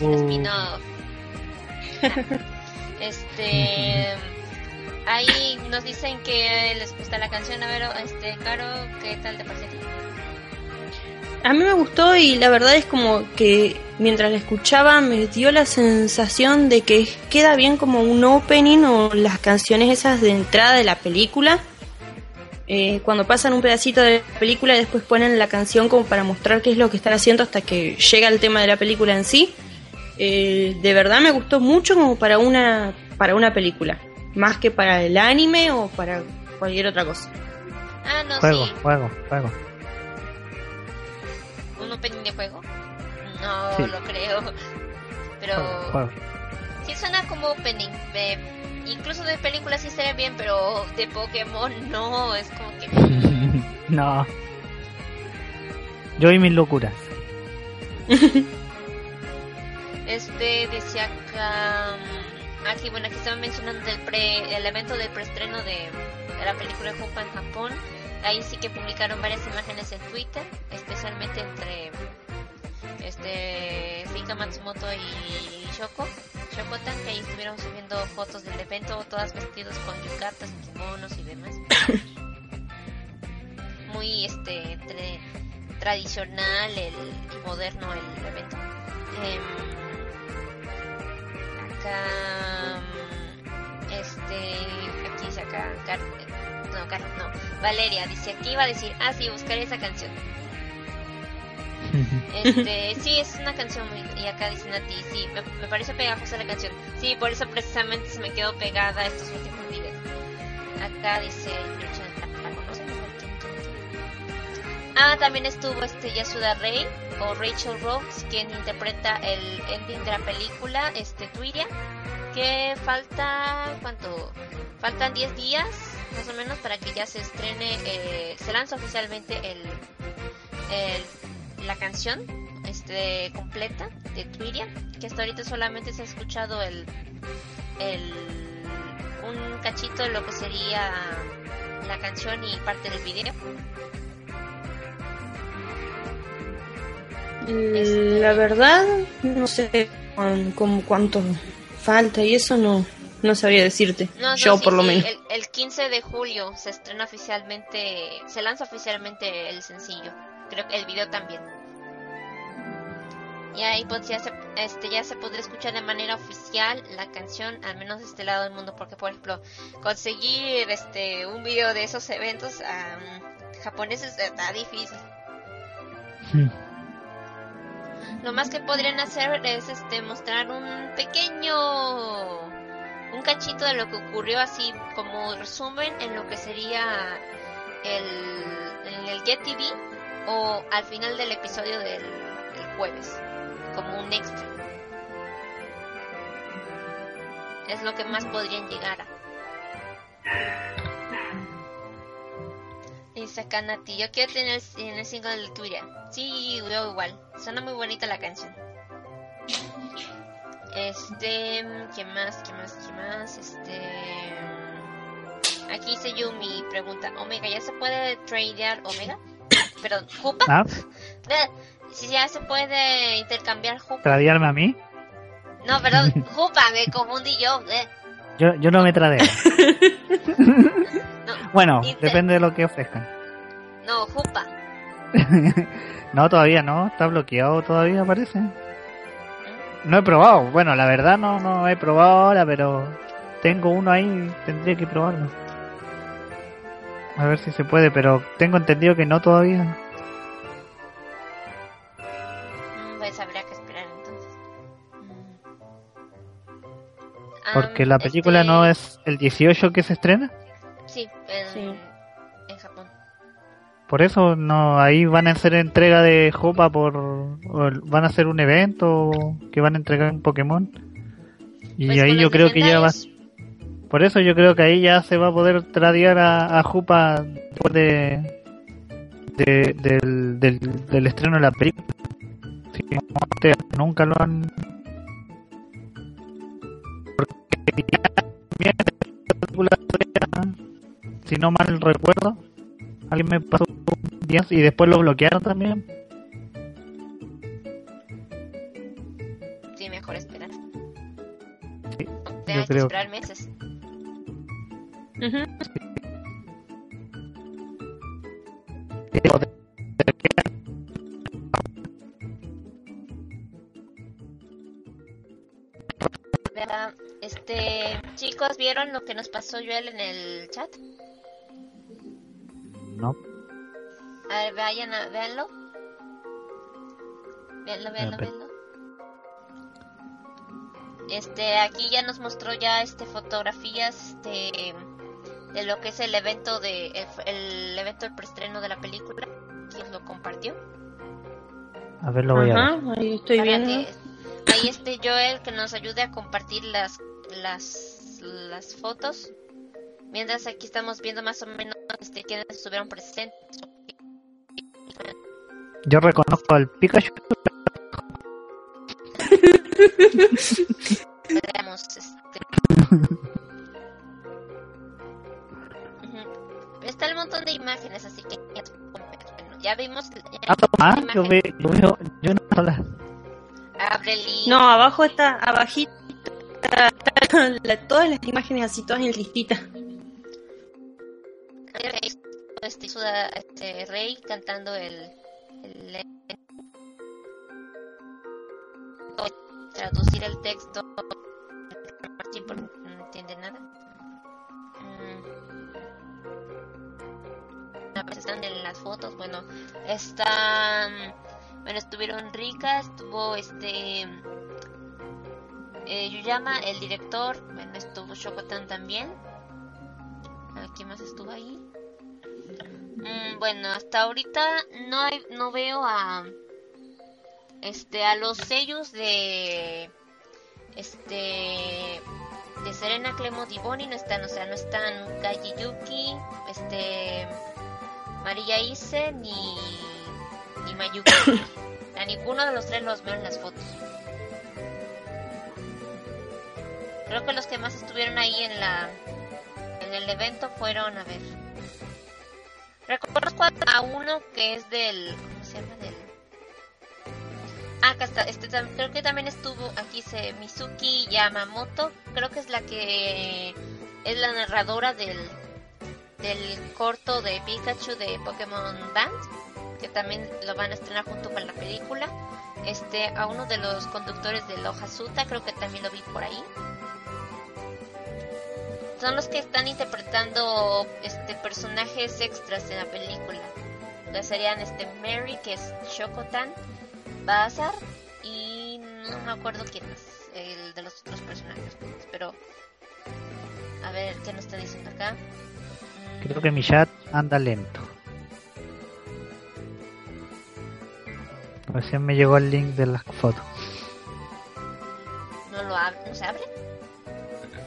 Uh. Spin-off. este. Ahí nos dicen que les gusta la canción. A ver, este, Caro, ¿qué tal te parece a ti? A mí me gustó y la verdad es como que mientras la escuchaba me dio la sensación de que queda bien como un opening o las canciones esas de entrada de la película. Eh, cuando pasan un pedacito de la película y después ponen la canción como para mostrar qué es lo que están haciendo hasta que llega el tema de la película en sí. Eh, de verdad me gustó mucho como para una, para una película. Más que para el anime o para cualquier otra cosa. Ah, no, Juego, sí. juego, juego. ¿Un opening de juego? No Sí. lo creo. Pero Juego, juego. sí suena como opening. De, incluso de películas sí sería bien, pero de Pokémon no. Es como que. no. Yo y mis locuras. Este decía acá. mm, Aquí, bueno, aquí estaban mencionando el, pre, el evento del preestreno de, la película Jupa en Japón. Ahí sí que publicaron varias imágenes en Twitter, especialmente entre este Rika Matsumoto y Shoko, Shokotan, que ahí estuvieron subiendo fotos del evento, todas vestidos con yucatas, kimonos y demás. Muy este entre tradicional el, y moderno el evento. Em, acá mm, este aquí dice acá Car- no, Car- no Valeria dice aquí iba a decir ah sí buscaré esa canción este sí es una canción muy y acá dicen a ti sí me, me parece pegajosa la canción sí por eso precisamente se me quedó pegada estos últimos días acá dice. Ah, también estuvo este Yasuda Rey o Rachel Rose, quien interpreta el ending de la película, este Twiria, que falta, ¿cuánto? Faltan 10 días, más o menos, para que ya se estrene, eh, se lanza oficialmente el, el- la canción este completa de Twiria, que hasta ahorita solamente se ha escuchado el, el un cachito de lo que sería la canción y parte del video. La verdad, no sé cuán- como cuánto falta y eso no, no sabría decirte. No, no, Yo sí, por lo sí, menos. El, el 15 de julio se estrena oficialmente, se lanza oficialmente el sencillo. Creo que el video también. Y ahí pues ya se, este, ya se podrá escuchar de manera oficial la canción, al menos de este lado del mundo, porque por ejemplo, conseguir este un video de esos eventos am, japoneses está difícil. Lo más que podrían hacer es este mostrar un pequeño un cachito de lo que ocurrió así como resumen en lo que sería el en el Get TV o al final del episodio del, del jueves como un extra. Es lo que más podrían llegar a. Dice acá Nati, yo quiero tener en el single de Twitter. Sí, yo igual. Suena muy bonita la canción. Este, ¿qué más? ¿Qué más? ¿Qué más? Este, aquí dice Yumi pregunta, Omega, ¿ya se puede tradear Omega? Perdón, Jupa. ¿Ah? Si ya se puede intercambiar Jupa. ¿Tradearme a mí? No, perdón, Jupa, me confundí yo. eh. Yo, yo no me tradeo. No, Bueno, Inter- depende de lo que ofrezcan. no, Jupa. no, todavía no. Está bloqueado todavía, parece. No he probado. Bueno, la verdad no, no he probado ahora, pero tengo uno ahí. Tendría que probarlo. A ver si se puede, pero tengo entendido que no todavía. Mm, Pues habría que esperar entonces. Mm. Porque Am, la película este, no es el 18 que se estrena. Sí, en, Sí. Por eso no ahí van a hacer entrega de Jopa por o van a hacer un evento que van a entregar un Pokémon. Y Pues ahí yo creo que ya va por eso yo creo que ahí ya se va a poder tradear a, a Jupa después de, de- del, del, del estreno de la película. Sí, nunca lo han porque ya si no mal recuerdo Alguien me pasó días y después lo bloquearon también. Sí, mejor esperar. Sí, Te yo creo. esperar meses. Uh -huh. sí. Este, chicos, ¿vieron lo que nos pasó Joel en el chat? No, A ver, vayan a. Véanlo, véanlo, pe- véanlo. Este, aquí ya nos mostró ya este fotografías este de lo que es el evento de el, el evento del preestreno de la película. ¿Quién lo compartió? a ver, lo voy a ver. Ahí estoy Para viendo. que ahí esté Joel que nos ayude a compartir las las las fotos. Mientras aquí estamos viendo más o menos este quienes estuvieron presentes. Yo reconozco al Pikachu. Veamos este. Está el montón de imágenes, así que bueno, ya vimos. ya Ah, ah, vimos yo, ve, yo veo yo una sola. Abre el link. No, abajo está, abajito, está- está la- todas las imágenes así, todas en listita. Este, este Rey cantando el, el- traducir el texto no entiende nada Mm. están en las fotos bueno están bueno estuvieron Rika estuvo este eh, Yuyama el director bueno estuvo Shokotan también ¿quién más estuvo ahí? Mm, bueno, hasta ahorita no hay- no veo a este a los sellos de este de Serena Clemo Divoni no están, o sea, no están Gaji Yuki, este María Ise ni ni Mayuki. a ninguno de los tres los veo en las fotos. Creo que los que más estuvieron ahí en la en el evento fueron, a ver, Reconozco a- uno que es del. ¿Cómo se llama? Del. Ah, acá está. Este, creo que también estuvo aquí se Mizuki Yamamoto. Creo que es la que es la narradora del del corto de Pikachu de Pokémon Band, que también lo van a estrenar junto con la película. Este, a uno de los conductores de Lojazuta, creo que también lo vi por ahí son los que están interpretando este personajes extras en la película. Entonces serían este Mary, que es Shokotan, Bazar y no me acuerdo quién más, el de los otros personajes. Pero a ver qué nos está diciendo acá. Mm, Creo que mi chat anda lento. Recién me llegó el link de las fotos. no lo abre, no se abre.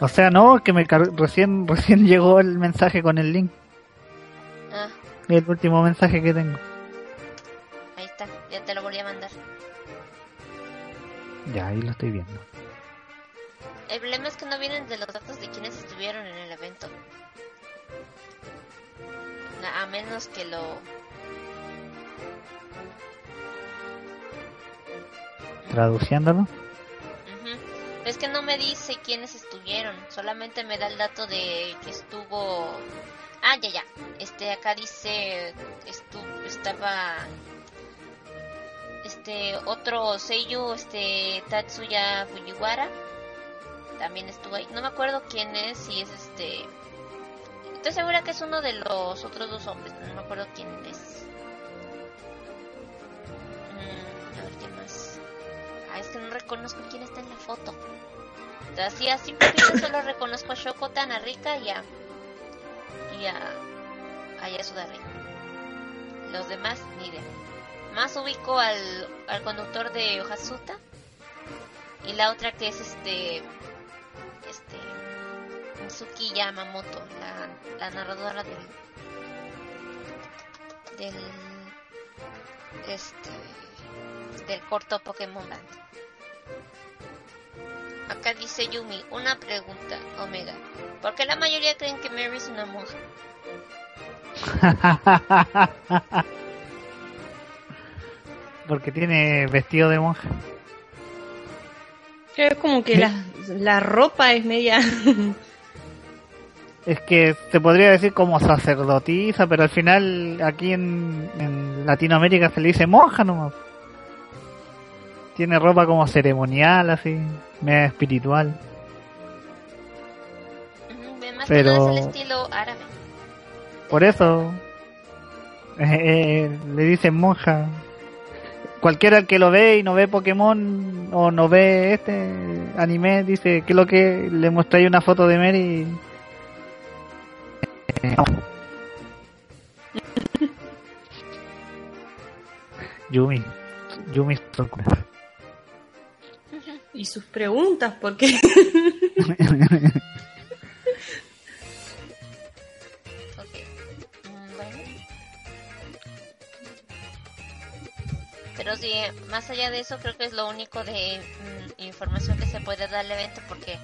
O sea, no, que me car- recién recién llegó el mensaje con el link. Ah, El último mensaje que tengo. ahí está, ya te lo volví a mandar. Ya, ahí lo estoy viendo. El problema es que no vienen de los datos de quienes estuvieron en el evento. A menos que lo... Traduciéndolo. Es que no me dice quiénes estuvieron, solamente me da el dato de que estuvo... Ah, ya, ya. Este, acá dice... Estu... Estaba... Este, otro sello, este, Tatsuya Fujiwara. También estuvo ahí. No me acuerdo quién es, si es este... Estoy segura que es uno de los otros dos hombres, no me acuerdo quién es. Mm, a ver, ¿quién más? Ah, es que no reconozco quién está en la foto. Así a simple vista solo reconozco a Shokotan, a Rika y a. y a. a Yasudari. Los demás, ni idea. Más ubico al, al conductor de Ohasuta. Y la otra que es este. este. Mitsuki Yamamoto, la, la narradora del. del. este. Del corto Pokémon Band. Acá dice Yumi, una pregunta, Omega. ¿Por qué la mayoría creen que Mary es una monja? Porque tiene vestido de monja. Es como que las, la ropa es media... Es que se podría decir como sacerdotisa, pero al final aquí en, en Latinoamérica se le dice monja nomás. Tiene ropa como ceremonial, así, media espiritual. Más Pero- es el estilo árabe. Por eso eh, eh, le dicen monja. Cualquiera que lo ve y no ve Pokémon o no ve este anime dice que lo que le mostré una foto de Mary. Eh, no. Yumi, Yumi Sakura. Y sus preguntas, porque... Pero sí, más allá de eso, creo que es lo único de mm, información que se puede dar al evento porque,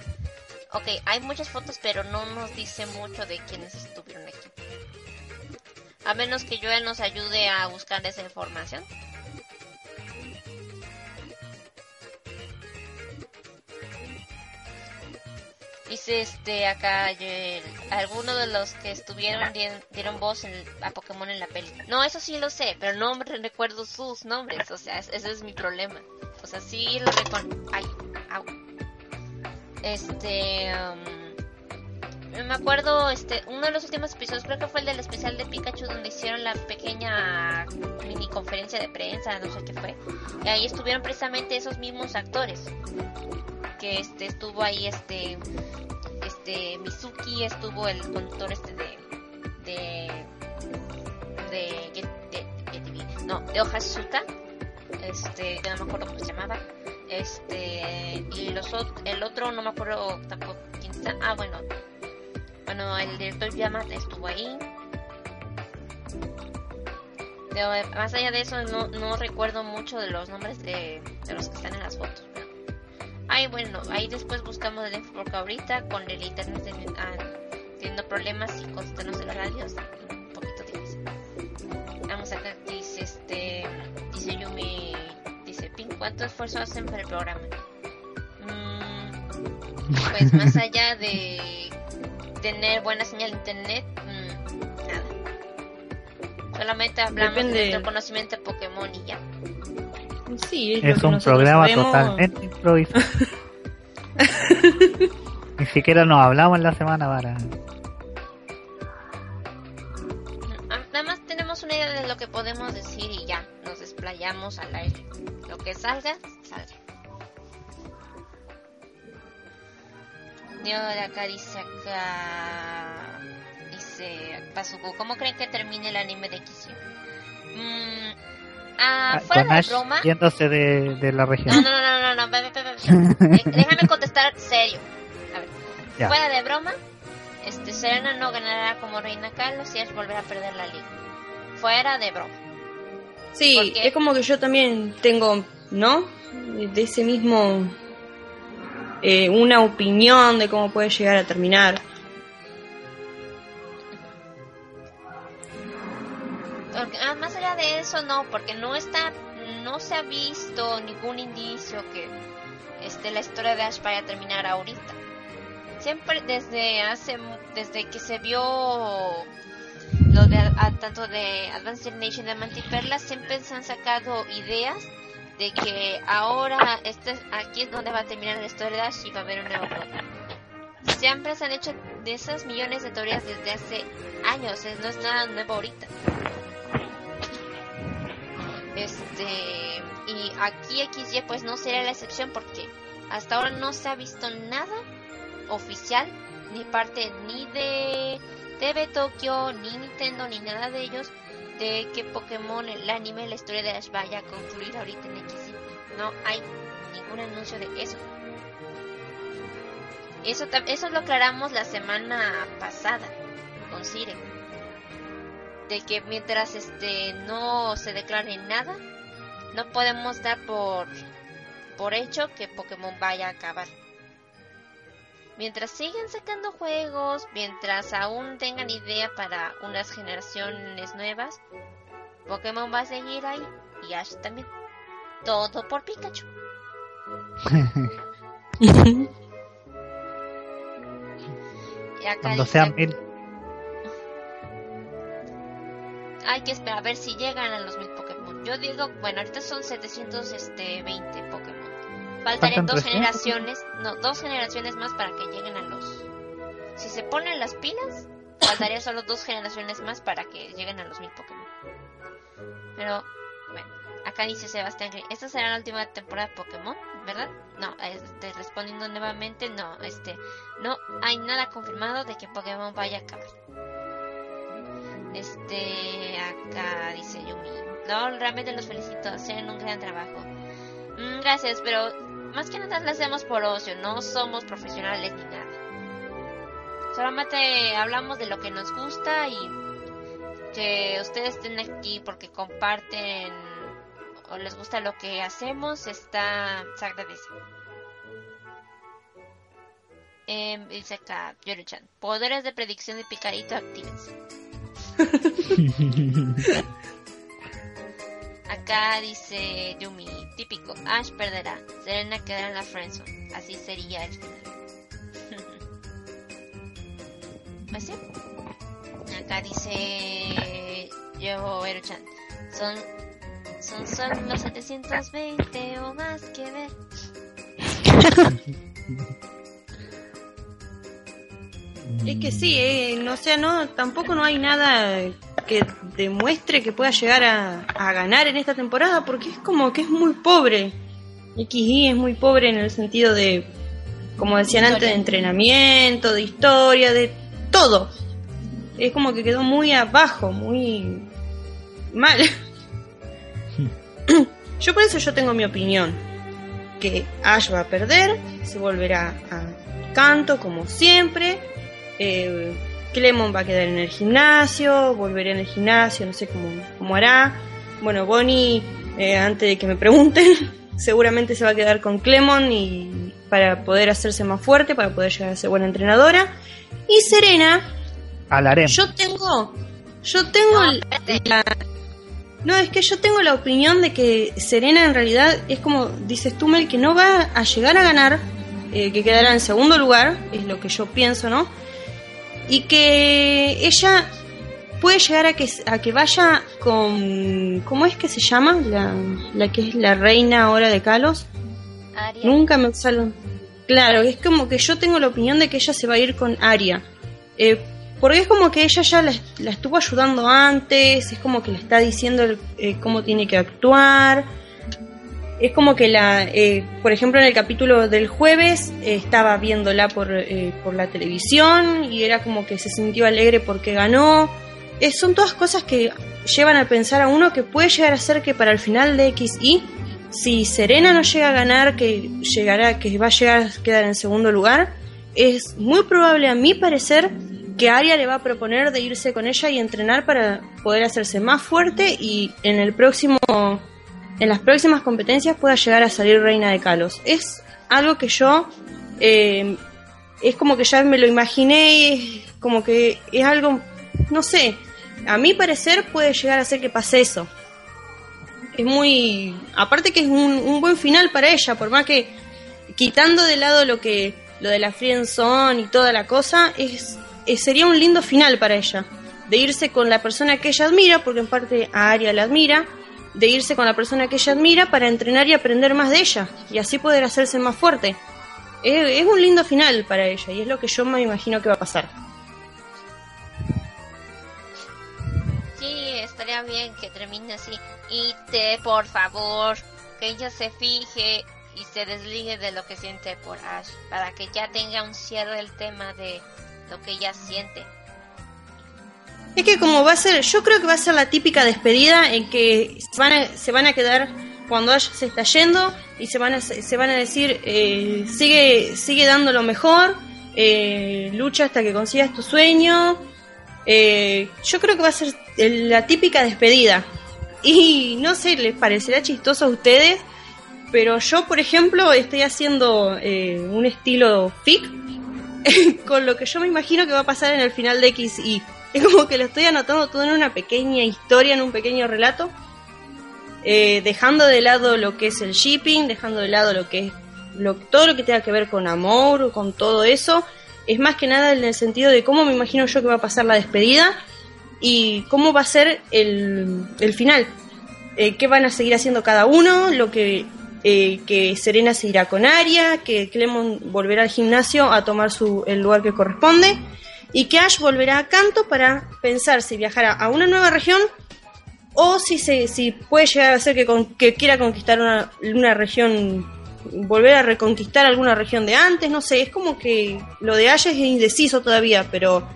ok, hay muchas fotos, pero no nos dice mucho de quienes estuvieron aquí. A menos que Joel nos ayude a buscar esa información. Dice este acá Joel, algunos de los que estuvieron dieron voz en- a Pokémon en la peli. No, eso sí lo sé, pero no recuerdo sus nombres, o sea, es- ese es mi problema. O sea, sí lo recuerdo. Ay, au. Este, um, me acuerdo, este, uno de los últimos episodios, creo que fue el del especial de Pikachu donde hicieron la pequeña mini conferencia de prensa, no sé qué fue. Y ahí estuvieron precisamente esos mismos actores que este estuvo ahí este este Mizuki estuvo el conductor este de de de, de, GetTV, no de Ohasuka este que no me acuerdo cómo se llamaba este y los el otro no me acuerdo tampoco quién está ah bueno bueno el director Yamata estuvo ahí. De- más allá de eso no, no recuerdo mucho de los nombres de, de los que están en las fotos Ay, bueno, ahí después buscamos el info porque ahorita con el internet ah, teniendo problemas y contestarnos de los radios, un poquito difícil. Vamos acá, dice este, dice Yumi, dice Pink, ¿cuánto esfuerzo hacen para el programa? Mm, pues más allá de tener buena señal de internet, mm, nada. Solamente hablamos Depende. de nuestro conocimiento de Pokémon y ya. Sí, es, un programa sabemos. totalmente improvisado. Ni siquiera nos hablamos en la semana para. Nada más tenemos una idea de lo que podemos decir y ya, nos desplayamos al aire. Lo que salga, salga. Y ahora acá dice acá... Dice Pazuku, ¿cómo creen que termine el anime de Kisio? Mm, ah, Ah, fuera con de Ash broma... yéndose de, de la No, región. no, no, no, no, no, ve, ve, ve, ve. Eh, Déjame contestar serio. A ver, Ya. fuera de broma, este Serena no ganará como Reina Carlos y es volver a perder la liga. Fuera de broma. Sí, Porque- es como que yo también tengo, ¿no? De ese mismo... eh, una opinión de cómo puede llegar a terminar. Ah, más allá de eso no, porque no está, no se ha visto ningún indicio que este la historia de Ash vaya a terminar ahorita. Siempre desde hace, desde que se vio lo de tanto de Advanced Nation de Mantiperla, siempre se han sacado ideas de que ahora este aquí es donde va a terminar la historia de Ash y va a haber un nuevo. Siempre se han hecho de esas millones de teorías desde hace años, no es nada nuevo ahorita. Este, y aquí XY pues no sería la excepción porque hasta ahora no se ha visto nada oficial, ni parte ni de TV Tokyo, ni Nintendo, ni nada de ellos, de que Pokémon, el anime, la historia de Ash vaya a concluir ahorita en XY. No hay ningún anuncio de eso. Eso, eso lo aclaramos la semana pasada con Sire de que mientras este no se declare nada, no podemos dar por por hecho que Pokémon vaya a acabar. Mientras sigan sacando juegos, mientras aún tengan idea para unas generaciones nuevas, Pokémon va a seguir ahí y Ash también. Todo por Pikachu. Y acá Cuando dice, sean mil. Hay que esperar a ver si llegan a los mil Pokémon. Yo digo, bueno, ahorita son 720 Pokémon. Faltarían dos 300. generaciones, no, dos generaciones más para que lleguen a los... Si se ponen las pilas, faltaría solo dos generaciones más para que lleguen a los mil Pokémon. Pero, bueno, acá dice Sebastián que esta será la última temporada de Pokémon, ¿verdad? No, este, respondiendo nuevamente, no, este, no hay nada confirmado de que Pokémon vaya a acabar. Este, acá dice Yumi. No, realmente los felicito, hacen un gran trabajo. Mm, gracias, pero más que nada lo hacemos por ocio, no somos profesionales ni nada. Solamente hablamos de lo que nos gusta y que ustedes estén aquí porque comparten o les gusta lo que hacemos, está, se agradece. Eh, dice acá, Yoru-chan, poderes de predicción de Picarito activos. Acá dice Yumi, típico, Ash perderá, Serena quedará en la friendzone, así sería el final. pues sí. Acá dice yo Eruchan, son son solo los 720 o más que ver. Es que sí, eh, no, o sea, no, tampoco no hay nada que demuestre que pueda llegar a, a ganar en esta temporada, porque es como que es muy pobre. XY es muy pobre en el sentido de, como decían antes, de entrenamiento, de historia, de todo. Es como que quedó muy abajo, muy mal. Yo por eso yo tengo mi opinión. Que Ash va a perder, se volverá a canto como siempre. Eh, Clemon va a quedar en el gimnasio, volverá en el gimnasio, no sé cómo, cómo hará. Bueno, Bonnie, eh, antes de que me pregunten, seguramente se va a quedar con Clemon y para poder hacerse más fuerte, para poder llegar a ser buena entrenadora. Y Serena, yo tengo, yo tengo espérate. la, no es que yo tengo la opinión de que Serena en realidad es como dices tú Mel que no va a llegar a ganar, eh, que quedará en segundo lugar, es lo que yo pienso, ¿no? Y que ella puede llegar a que a que vaya con ¿cómo es que se llama? La, la que es la reina ahora de Kalos. Aria. Nunca me salen. Claro, es como que yo tengo la opinión de que ella se va a ir con Aria. Eh, porque es como que ella ya la, la estuvo ayudando antes, es como que le está diciendo eh, cómo tiene que actuar. Es como que la, eh, por ejemplo, en el capítulo del jueves eh, estaba viéndola por, eh, por la televisión y era como que se sintió alegre porque ganó. Eh, son todas cosas que llevan a pensar a uno que puede llegar a ser que para el final de XY si Serena no llega a ganar, que llegará, que va a llegar a quedar en segundo lugar, es muy probable a mi parecer que Aria le va a proponer de irse con ella y entrenar para poder hacerse más fuerte y en el próximo en las próximas competencias pueda llegar a salir reina de Kalos. Es algo que yo eh, es como que ya me lo imaginé, como que es algo, no sé, a mi parecer puede llegar a ser que pase eso es muy aparte que es un, un buen final para ella por más que quitando de lado lo que lo de la friendzone y toda la cosa es, es- sería un lindo final para ella de irse con la persona que ella admira porque en parte a Aria la admira de irse con la persona que ella admira para entrenar y aprender más de ella y así poder hacerse más fuerte es, un lindo final para ella y es lo que yo me imagino que va a pasar Sí, estaría bien que termine así. Y te, por favor, que ella se fije y se desligue de lo que siente por Ash, para que ya tenga un cierre el tema de lo que ella siente. Es que como va a ser, yo creo que va a ser la típica despedida en que se van a, quedar cuando Ash se está yendo y se van a, decir eh, sigue sigue dando lo mejor, eh, lucha hasta que consigas tu sueño. Eh, yo creo que va a ser la típica despedida y no sé, les parecerá chistoso a ustedes, pero yo por ejemplo estoy haciendo un estilo fic con lo que yo me imagino que va a pasar en el final de XY. Es como que lo estoy anotando todo en una pequeña historia, en un pequeño relato, eh, dejando de lado lo que es el shipping, dejando de lado lo que es lo, todo lo que tenga que ver con amor, con todo eso, es más que nada en el sentido de cómo me imagino yo que va a pasar la despedida y cómo va a ser el, el final. Eh, qué van a seguir haciendo cada uno, lo que, eh, que Serena se irá con Aria, que Clemon volverá al gimnasio a tomar su, el lugar que corresponde y que Ash volverá a Canto para pensar si viajará a una nueva región o si, se, si puede llegar a ser que, con- que quiera conquistar una, una región, volver a reconquistar alguna región de antes, no sé, es como que lo de Ash es indeciso todavía, pero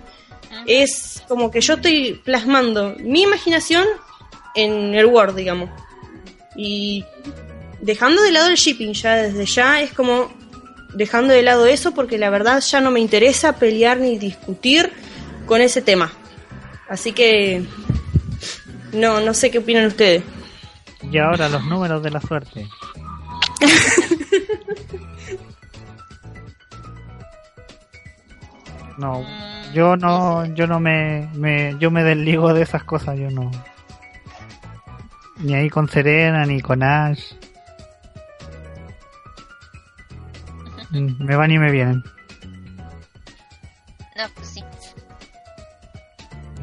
es como que yo estoy plasmando mi imaginación en el Word, digamos. Y dejando de lado el shipping ya desde ya es como dejando de lado eso porque la verdad ya no me interesa pelear ni discutir con ese tema. Así que no no sé qué opinan ustedes. Y ahora los números de la suerte. No, yo no, yo no me, me, yo me desligo de esas cosas, yo no. Ni ahí con Serena, ni con Ash. Me van y me vienen. No, pues sí.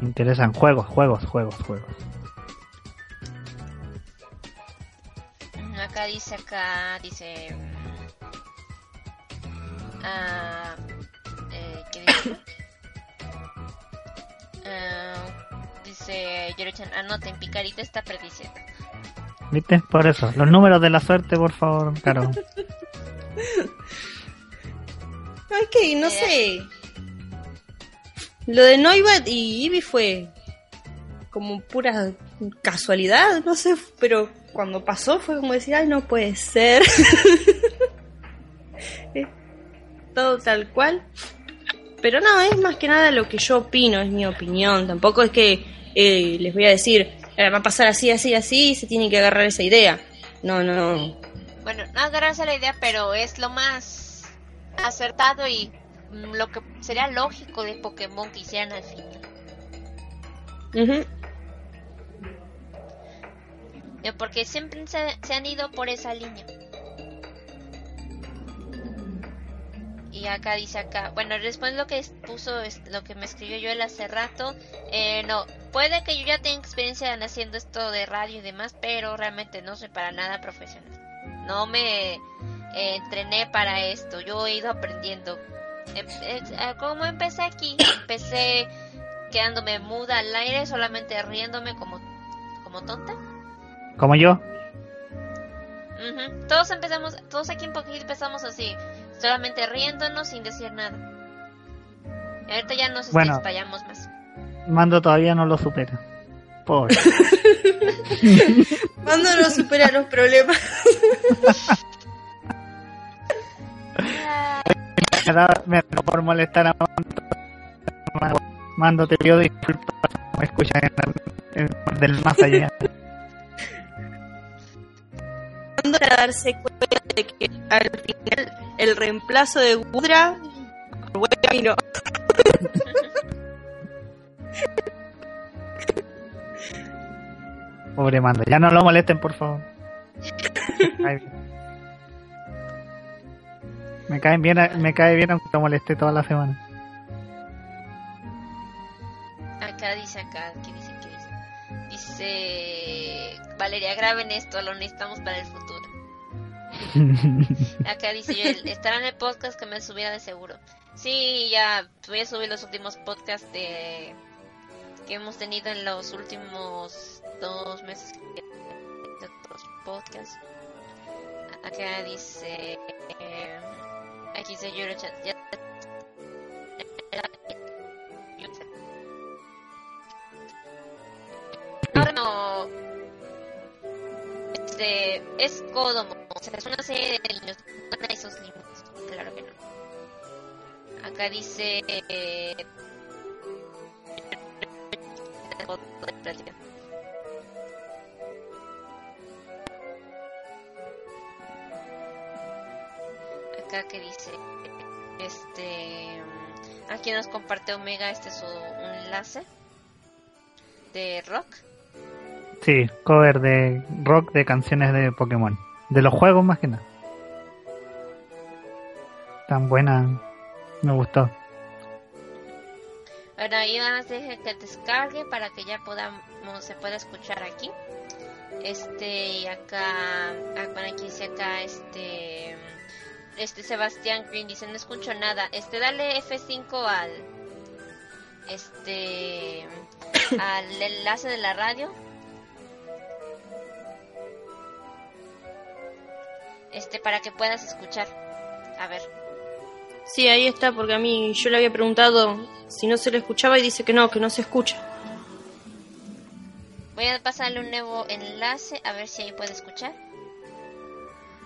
Me interesan juegos, juegos, juegos, juegos. Mm, Acá dice, acá dice... ah, eh, ¿Qué dice? Ah, dice Yorochan, anoten, Picarita está prediciendo. ¿Viste? Por eso. Los números de la suerte, por favor, Caro. Ok, no sé. Lo de Noibat y Eevee fue como pura casualidad, no sé, pero cuando pasó fue como decir, ay, no puede ser. Es Todo tal cual. Pero no, es más que nada lo que yo opino, es mi opinión. Tampoco es que eh, les voy a decir, "Eh, va a pasar así, así, así, y se tienen que agarrar esa idea. No, no, no. Bueno, no agarrarse a la idea, pero es lo más acertado y mm, lo que sería lógico de Pokémon que hicieran al final. Eh, Porque siempre se, se han ido por esa línea. Y acá dice acá, bueno, responde lo que puso, es- lo que me escribió yo él hace rato. Eh, no, puede que yo ya tenga experiencia en haciendo esto de radio y demás, pero realmente no soy para nada profesional. No me eh, entrené para esto, yo he ido aprendiendo. Em- eh, eh, como empecé aquí, empecé quedándome muda al aire, solamente riéndome como, como tonta. Como yo. Todos empezamos, todos aquí en Pokémon empezamos así, solamente riéndonos sin decir nada. Y ahorita ya nos Bueno. explayamos más. Mando todavía no lo supera. Pobre. Cuando no supera los problemas. me da, me da por molestar a Mando. Mando te pido disculpas. Me escuchan en, en- del más allá. a darse cuenta de que al final el reemplazo de Gudra por buen camino. Pobre Mando. Ya no lo molesten, por favor. Ay, me caen bien, me cae bien aunque lo moleste toda la semana. Acá dice acá, ¿qué dice? ¿Qué dice? Dice Valeria, graben esto, lo necesitamos para el futuro. Acá dice yo, estará en el podcast que me subiera de seguro. Sí, ya voy a subir los últimos podcasts de que hemos tenido en los últimos dos meses. de otros podcasts. Acá dice, eh, aquí dice yo, ya, no. Este, es Kodomo. O sea, es una serie de niños. No esos límites. Claro que no. Acá dice. Eh, Acá que dice. Este. Aquí nos comparte Omega. Este es su un enlace. De rock. Sí, cover de rock de canciones de Pokémon. De los juegos más que nada. Tan buena. Me gustó. Bueno, ahí nada más deje que descargue para que ya podamos, se pueda escuchar aquí. Este, y acá, ah, bueno, aquí dice acá, este, este Sebastián Green dice, no escucho nada. Este, dale F5 al, este, al enlace de la radio. Este, para que puedas escuchar. A ver. Sí, ahí está, porque a mí yo le había preguntado si no se le escuchaba y dice que no, que no se escucha. Voy a pasarle un nuevo enlace a ver si ahí puede escuchar.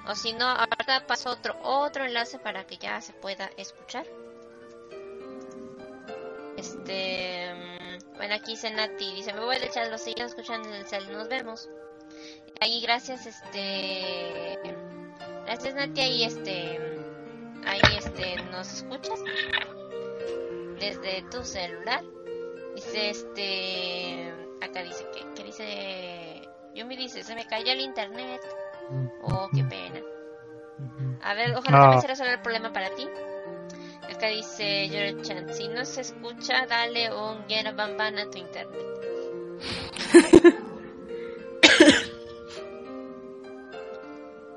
O si no, ahora paso otro otro enlace para que ya se pueda escuchar. Este, mm, bueno, aquí dice Nati, dice, me voy a echar los seguimos escuchando en el cel, nos vemos. Ahí gracias, este, gracias Nati, ahí este, ahí este, nos escuchas desde tu celular. Dice este, acá dice que, que dice, yo me dice, se me cayó el internet. Oh, qué pena. A ver, ojalá No. se resuelva el problema para ti. Acá dice Jordan Chan, si no se escucha, dale un get a bambana a tu internet.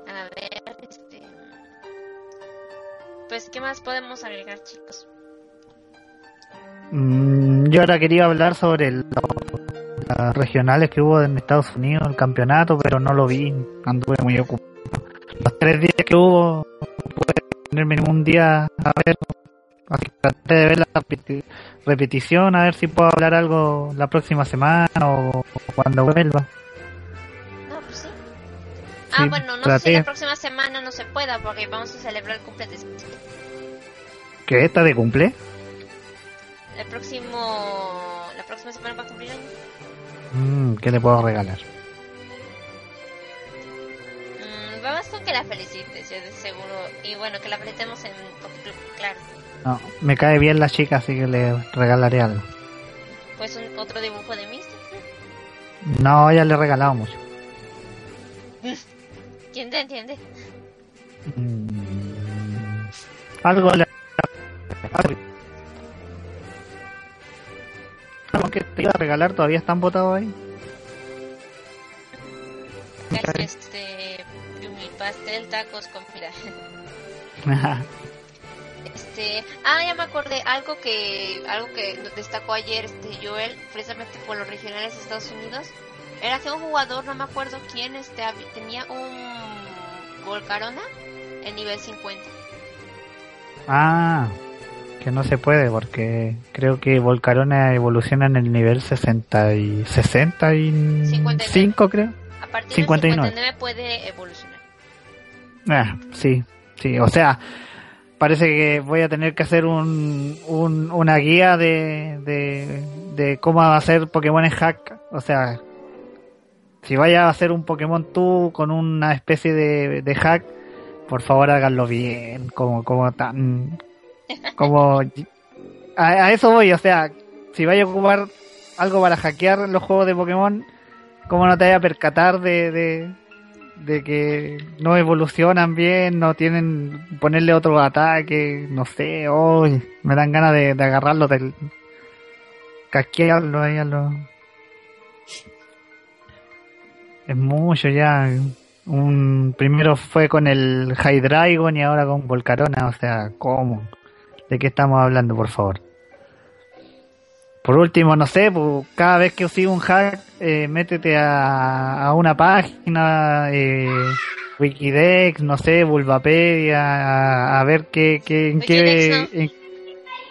a ver, este... Pues, ¿qué más podemos agregar, chicos? Mm, yo ahora quería hablar sobre el- las regionales que hubo en Estados Unidos, el campeonato, pero no lo vi, anduve muy ocupado. Los tres días que hubo, no pude ponerme ningún día a ver, así que traté de ver la repeti- repetición, a ver si puedo hablar algo la próxima semana o cuando vuelva. No, pues sí. Ah, Sí, bueno, no sé si la próxima semana no se pueda porque vamos a celebrar el cumpleaños de ¿Que esta de cumple? El próximo... La próxima semana va a cumplir años. Mm, ¿Qué le puedo regalar? Mm, vamos con que la felicites, yo de seguro. Y bueno, que la felicitemos en claro. No, me cae bien la chica, así que le regalaré algo. Pues un, otro dibujo de Misty. No, ya le he regalado mucho. ¿Quién te entiende? Mm, Algo le... Algo que te iba a regalar todavía están botados ahí. Este. Mi pastel, tacos con pira. Este. Ah, ya me acordé. Algo que. Algo que destacó ayer este Joel, precisamente por los regionales de Estados Unidos. Era que un jugador, no me acuerdo quién, este tenía un Volcarona en nivel 50. ah, que no se puede porque creo que Volcarona evoluciona en el nivel 60 y 65 creo. A partir 59. del 59 puede evolucionar. Ah, sí, sí, o sea, parece que voy a tener que hacer un, un- una guía de, de, de cómo hacer Pokémon en hack. O sea, si vaya a hacer un Pokémon tú con una especie de, de hack, por favor háganlo bien, como, como tan, como, a, eso voy, o sea, si vaya a ocupar algo para hackear los juegos de Pokémon, ¿cómo no te vaya a percatar de, de, de que no evolucionan bien, no tienen ponerle otro ataque, no sé, hoy me dan ganas de, de agarrarlo del casquearlo ahí a lo es mucho ya un primero fue con el Hydreigon y ahora con Volcarona, o sea, ¿cómo? ¿De qué estamos hablando, por favor? Por último, no sé, pues, cada vez que sigo un hack, eh, métete a, a una página, eh, Wikidex, no sé, Bulbapedia, a, a ver qué, qué, en qué... No. en-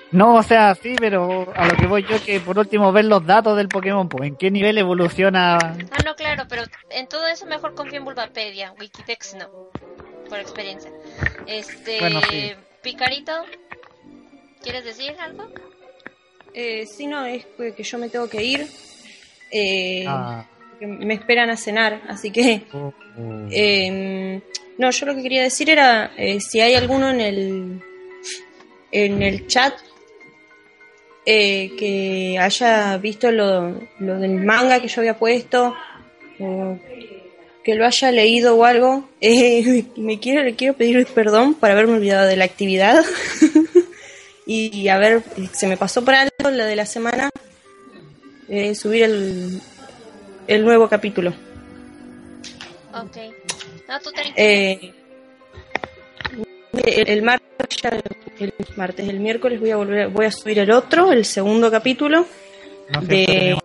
no, o sea, sí, pero a lo que voy yo que por último ver los datos del Pokémon, pues en qué nivel evoluciona. Ah, no, claro, pero en todo eso mejor confío en Bulbapedia, Wikidex no, por experiencia. Este, Bueno, sí. Picarito, ¿quieres decir algo? Eh, sí, no, es que yo me tengo que ir. Eh, Ah, que me esperan a cenar, así que... oh. Eh, no, yo lo que quería decir era eh, si hay alguno en el en el chat eh, que haya visto lo, lo del manga que yo había puesto o que lo haya leído o algo, eh, me quiero le quiero pedir perdón por haberme olvidado de la actividad y a ver se me pasó por alto la de la semana, eh, subir el, el nuevo capítulo. Ok. No, tú tranquila. Eh, el, el martes, ya- el martes, el miércoles voy a volver, voy a subir el otro, el segundo capítulo No de,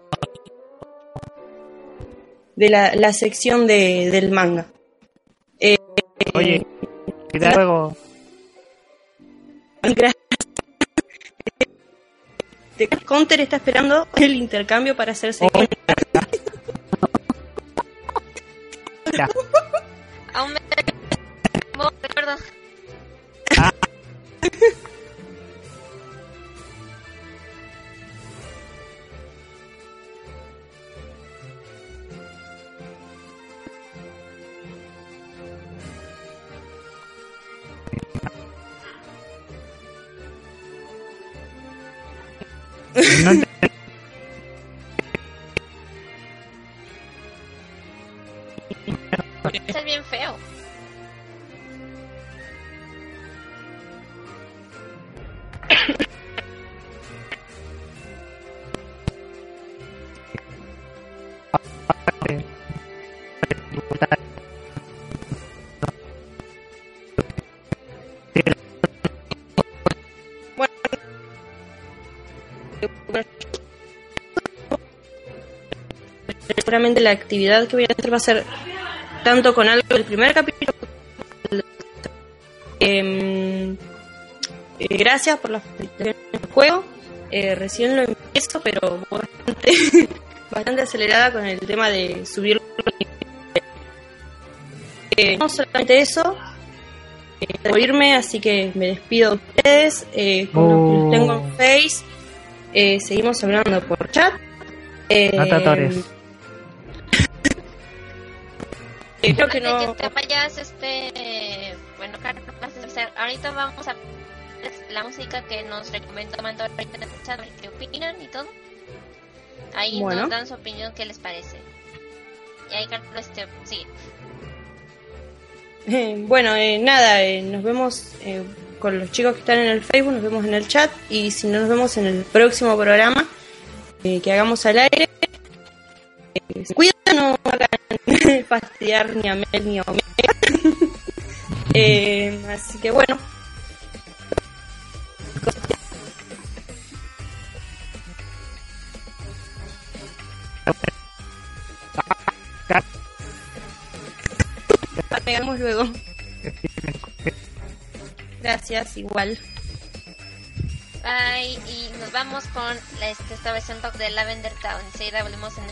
de la, la sección de, del manga. Eh, Oye, y de luego, gracias. De- Counter está esperando el intercambio para hacerse. Oh. Aún me... No, Bien feo. Seguramente la actividad que voy a hacer va a ser tanto con algo del primer capítulo. Em, eh, gracias por la felicitación del juego. Eh, recién lo empiezo, pero bastante, bastante acelerada con el tema de subirlo. Eh, no solamente eso, eh, irme, así que me despido de ustedes. Eh, con los tengo en Face, eh, seguimos hablando por chat. Eh, creo que no. que te vayas, este... Bueno, Carlos, o sea, ahorita vamos a... La música que nos recomendó Mando qué opinan y todo. Ahí Bueno. nos dan su opinión, qué les parece. Y ahí Carlos, este, sigue. Eh, bueno, eh, nada, eh, nos vemos eh, con los chicos que están en el Facebook, nos vemos en el chat y si no nos vemos en el próximo programa eh, que hagamos al aire. Eh, fastidiar ni a Mel ni a Omega. Eh, así que bueno. Hagamos luego. Gracias, igual. Bye, y nos vamos con la, esta versión de Lavender Town. Enseguida volvemos en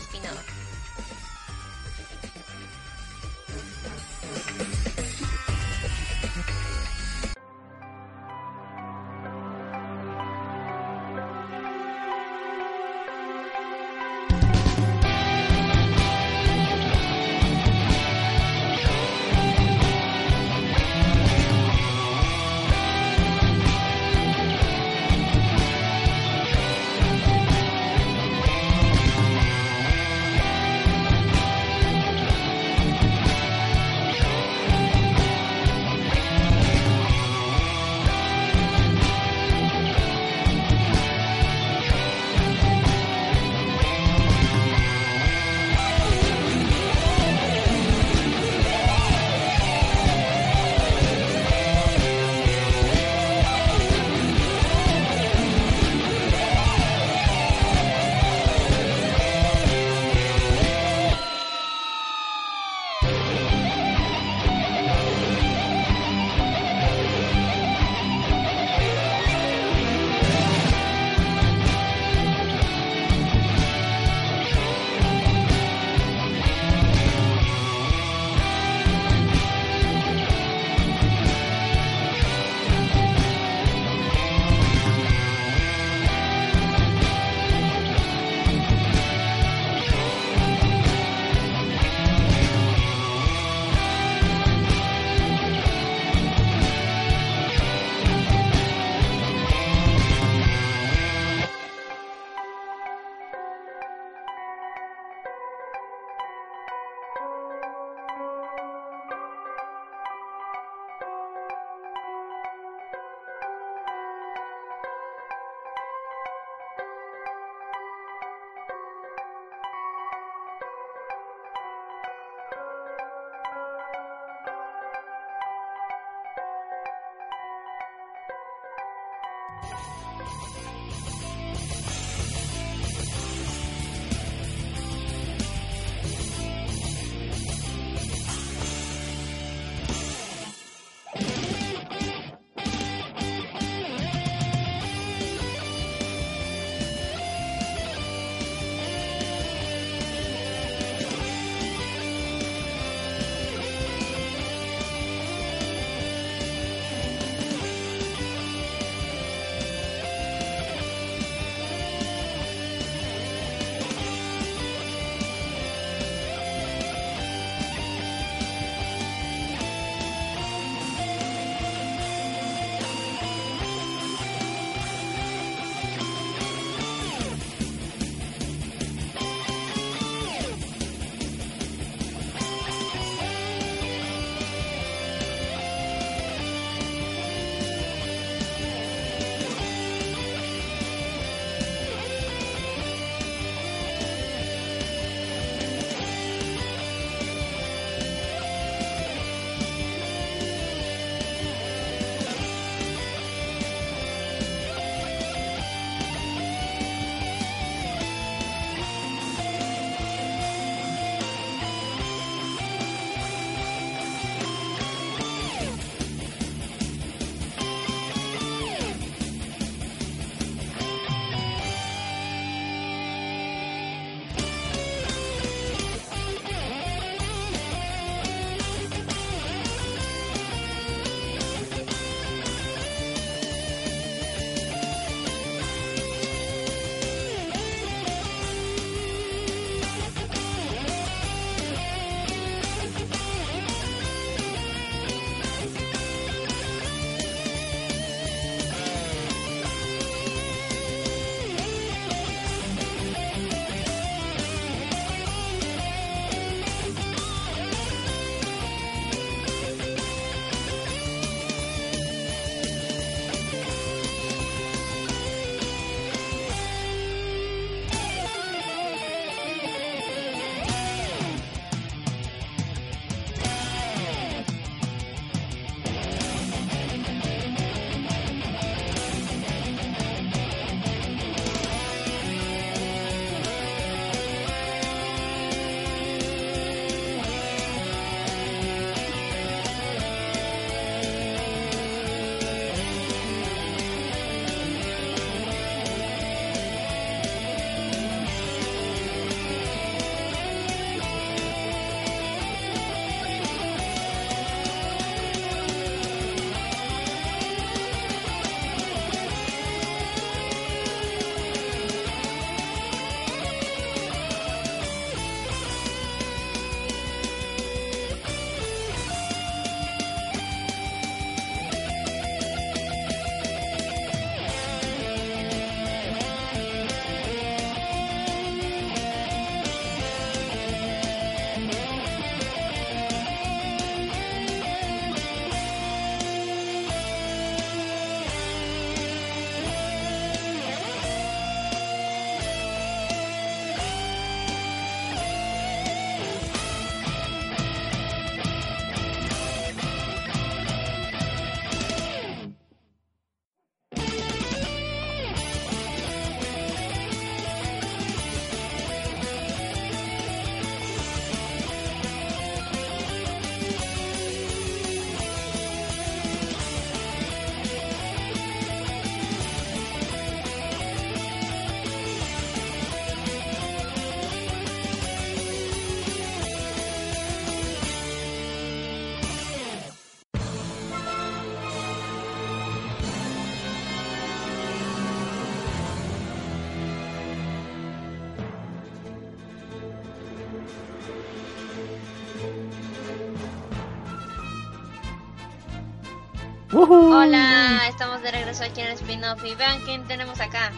Espinador.「¡Ujú! Hola, estamos de regreso aquí en el spin-off y vean quién tenemos acá.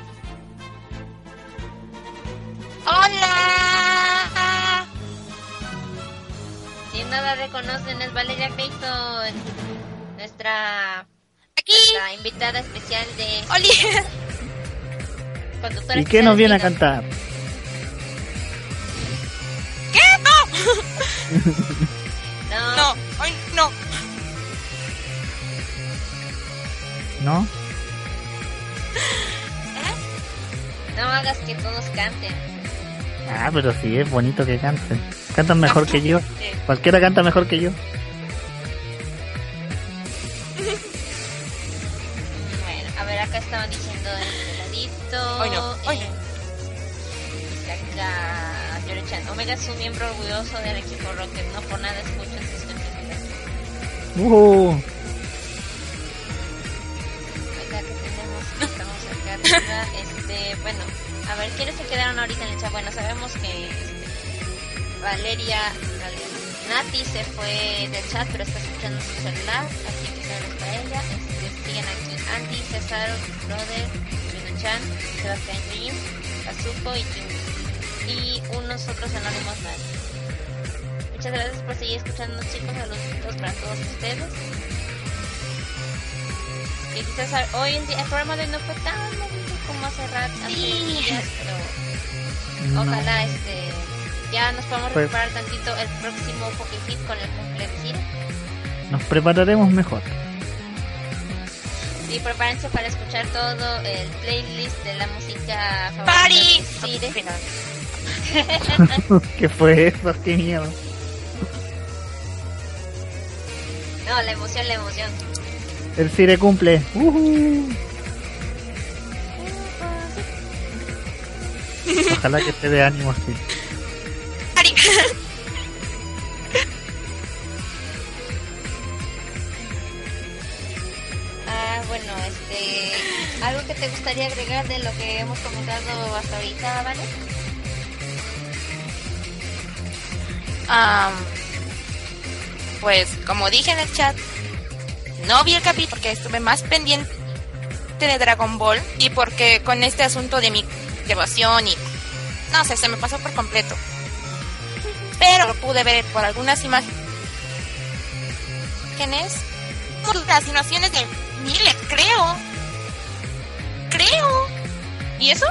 ¡Hola! Si nada reconocen es Valeria Clayton, nuestra, Aquí. nuestra invitada especial de ¡Oli! ¿Y qué nos viene a cantar? ¿Qué? No, ¿No? no hagas que todos canten. Ah, pero sí, es bonito que canten. Cantan mejor que yo. Cualquiera canta mejor que yo. Bueno, a ver, acá estaban diciendo el peladito. Hoy no, hoy no. eh, dice acá Yori-chan, Omega es un miembro orgulloso del equipo Rocket, no por nada escuchan sus canciones. ¡Uh! Escuchando, chicos. Saludos para todos ustedes. Y quizás hoy en día el programa de hoy no fue tan movido como hace rato, días, pero No. ojalá este ya nos podamos Pues- recuperar tantito el próximo Pokefit con el cumple de Ciro. Nos prepararemos mejor. Y prepárense para escuchar todo el playlist de la música ¡Pari! favorita de Cire. ¿Qué fue eso? ¡Qué miedo! No, la emoción, la emoción. El Cire cumple. Ojalá que te dé ánimo así. Ari. Ah, bueno, este, algo que te gustaría agregar de lo que hemos comentado hasta ahorita, ¿vale? Am, pues como dije en el chat, no vi el capítulo porque estuve más pendiente de Dragon Ball y porque con este asunto de mi devoción y no sé, se me pasó por completo. Pero lo pude ver por algunas imágenes. Las animaciones de Millet, creo. Creo. ¿Y eso?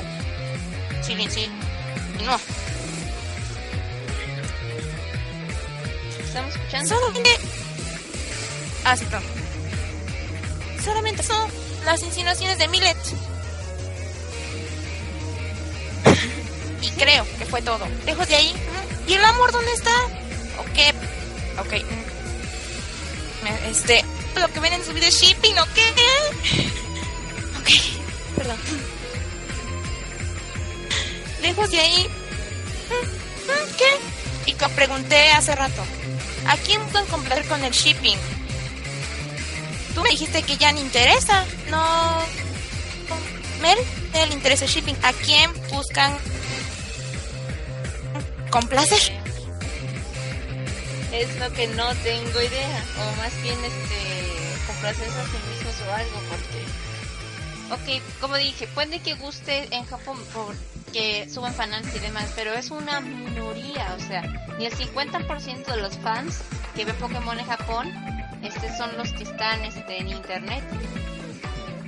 Sí, sí. No. ¿Estamos escuchando? Solamente. Ah, sí, perdón. Solamente son las insinuaciones de Millet. y creo que fue todo. Lejos de ahí. ¿Y el amor dónde está? Ok. Ok. mm. Este. Lo que ven en su video shipping, ¿o qué? Ok. Perdón. Lejos de ahí. mm, mm, ¿Qué? Y que pregunté hace rato. ¿A quién pueden complacer con el shipping? Tú me dijiste que ya no interesa. No. Mel, no le interesa el shipping. ¿A quién buscan complacer? Es lo que no tengo idea. O más bien, este, complacerse a sí mismos o algo, porque... Ok, como dije, puede que guste en Japón porque suban fanarts y demás, pero es una minoría, o sea, ni el 50% de los fans que ven Pokémon en Japón, este son los que están este, en internet.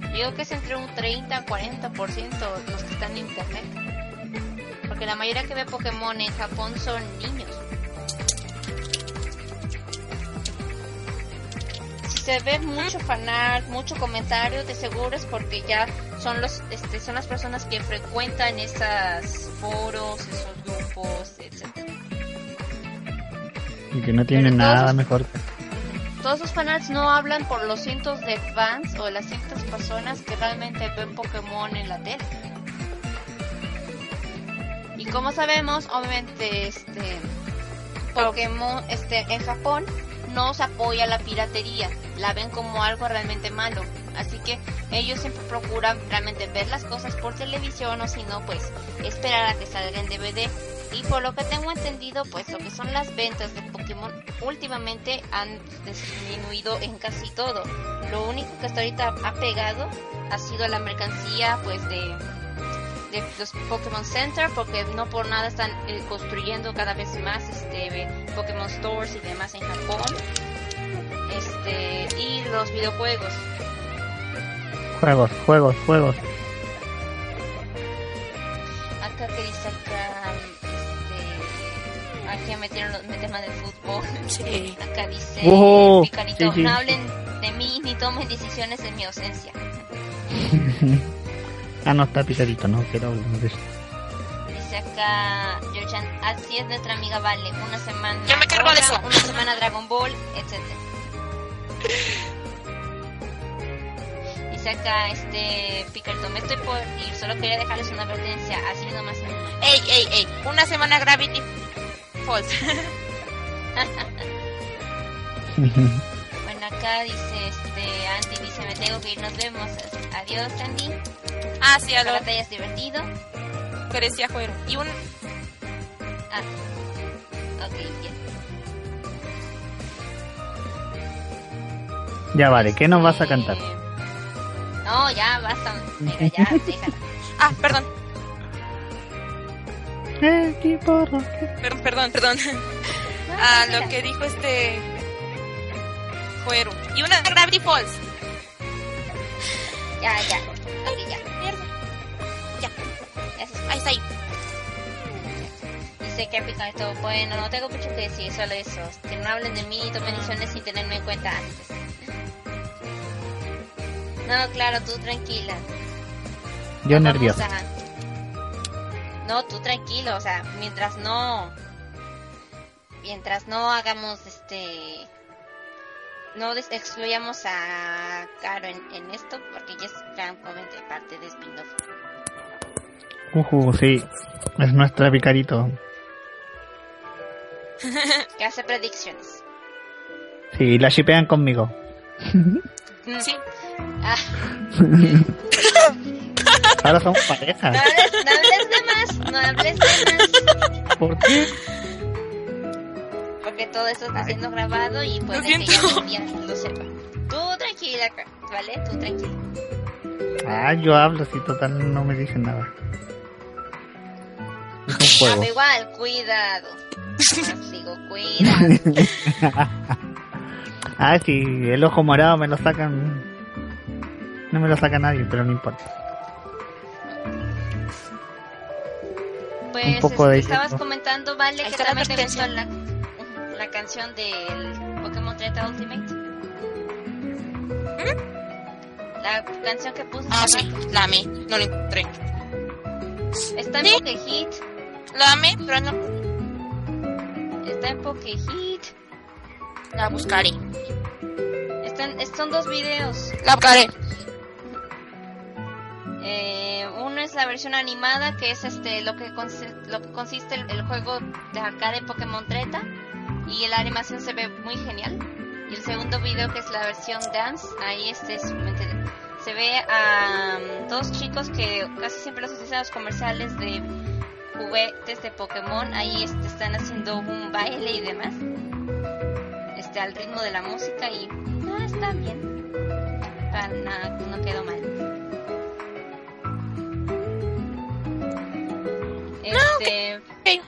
Yo Digo que es entre un 30 a 40% los que están en internet. Porque la mayoría que ve Pokémon en Japón son niños. Se ve mucho fanart, mucho comentario, de seguro es porque ya son los, este, son las personas que frecuentan esos foros, esos grupos, etcétera. Y que no tiene Pero nada todos- mejor. Todos esos fanarts no hablan por los cientos de fans o las cientos personas que realmente ven Pokémon en la tele. Y como sabemos, obviamente, este Pokémon, este, en Japón no se apoya la piratería, la ven como algo realmente malo. Así que ellos siempre procuran realmente ver las cosas por televisión o si no, pues esperar a que salga en DVD. Y por lo que tengo entendido, pues lo que son las ventas de Pokémon últimamente han disminuido en casi todo. Lo único que hasta ahorita ha pegado ha sido la mercancía pues de, de los Pokémon Center, porque no por nada están eh, construyendo cada vez más este Pokémon Stores y demás en Japón. Este, y los videojuegos. Juegos, juegos, juegos. Acá que dice acá, este, aquí ya metieron los el tema del fútbol. Sí. Acá dice, Oh, sí, sí. no hablen de mí ni tomen decisiones en mi ausencia. ah, no, está picadito, no quiero hablar de eso. Dice acá, Georgian, así es nuestra amiga Vale, una semana Yo me cargo de eso. una semana Dragon Ball, etc. Dice acá, este, Picarito, me estoy por ir, solo quería dejarles una advertencia, así nomás. Ey, ey, ey. Una semana Gravity Falls. Acá dice, este, Andy dice, me tengo que ir, nos vemos. Adiós, Andy. ah, sí, a Ojalá te hayas divertido. que decía Juero. Y un. Ah, ok, bien. ya vale, ¿qué nos vas a cantar? Eh, No, ya, basta. Mira, ya, déjala. Ah, perdón. Perdón, perdón, perdón. Ah, lo que dijo este. Y una Gravity Falls. Ya, ya. Ok, ya. Ya, Ya se ahí está ahí. Dice que pica esto. Bueno, no tengo mucho que decir, solo eso. Que no hablen de mí y tomen decisiones sin tenerme en cuenta antes. No, claro, tú tranquila. Yo vamos a- No, tú tranquilo, o sea, mientras no... Mientras no hagamos este... No des- excluyamos a Caro en, en esto, porque ella es francamente parte de spin-off. Ujú, sí, es nuestra picarito. Que hace predicciones. Sí, la shipean conmigo. Mm. Sí. Ah, Ahora somos pareja. no, hables, no hables de más, no hables de más. ¿Por qué? Porque todo eso está siendo grabado y puede que ya día lo sepa. Tú tranquila, ¿vale? Tú tranquila. Ah, yo hablo si total no me dicen nada. Es un juego. pero igual, cuidado. Digo, cuidado. Ah, si el ojo morado me lo sacan. No me lo saca nadie, pero no importa. Pues Un poco de este, estabas hielo. comentando, Vale, Ahí que también te la, la canción del Pokémon 30 Ultimate. La canción que puse Ah, sí. rato. La amé. No lo encontré. Está en Sí. Pokehit. La amé, pero no. Está en Pokehit. La buscaré. Están, es- son dos videos. La buscaré. Eh, uno es la versión animada, que es este lo que, consi- lo que consiste el, el juego de arcade Pokémon Treta. Y la animación se ve muy genial. Y el segundo video, que es la versión dance, ahí este es- se ve a um, dos chicos que casi siempre los utilizan los comerciales de juguetes de Pokémon. Ahí este, están haciendo un baile y demás. Este, al ritmo de la música y ah, está bien. Para nada, no quedó mal. Este, Ok.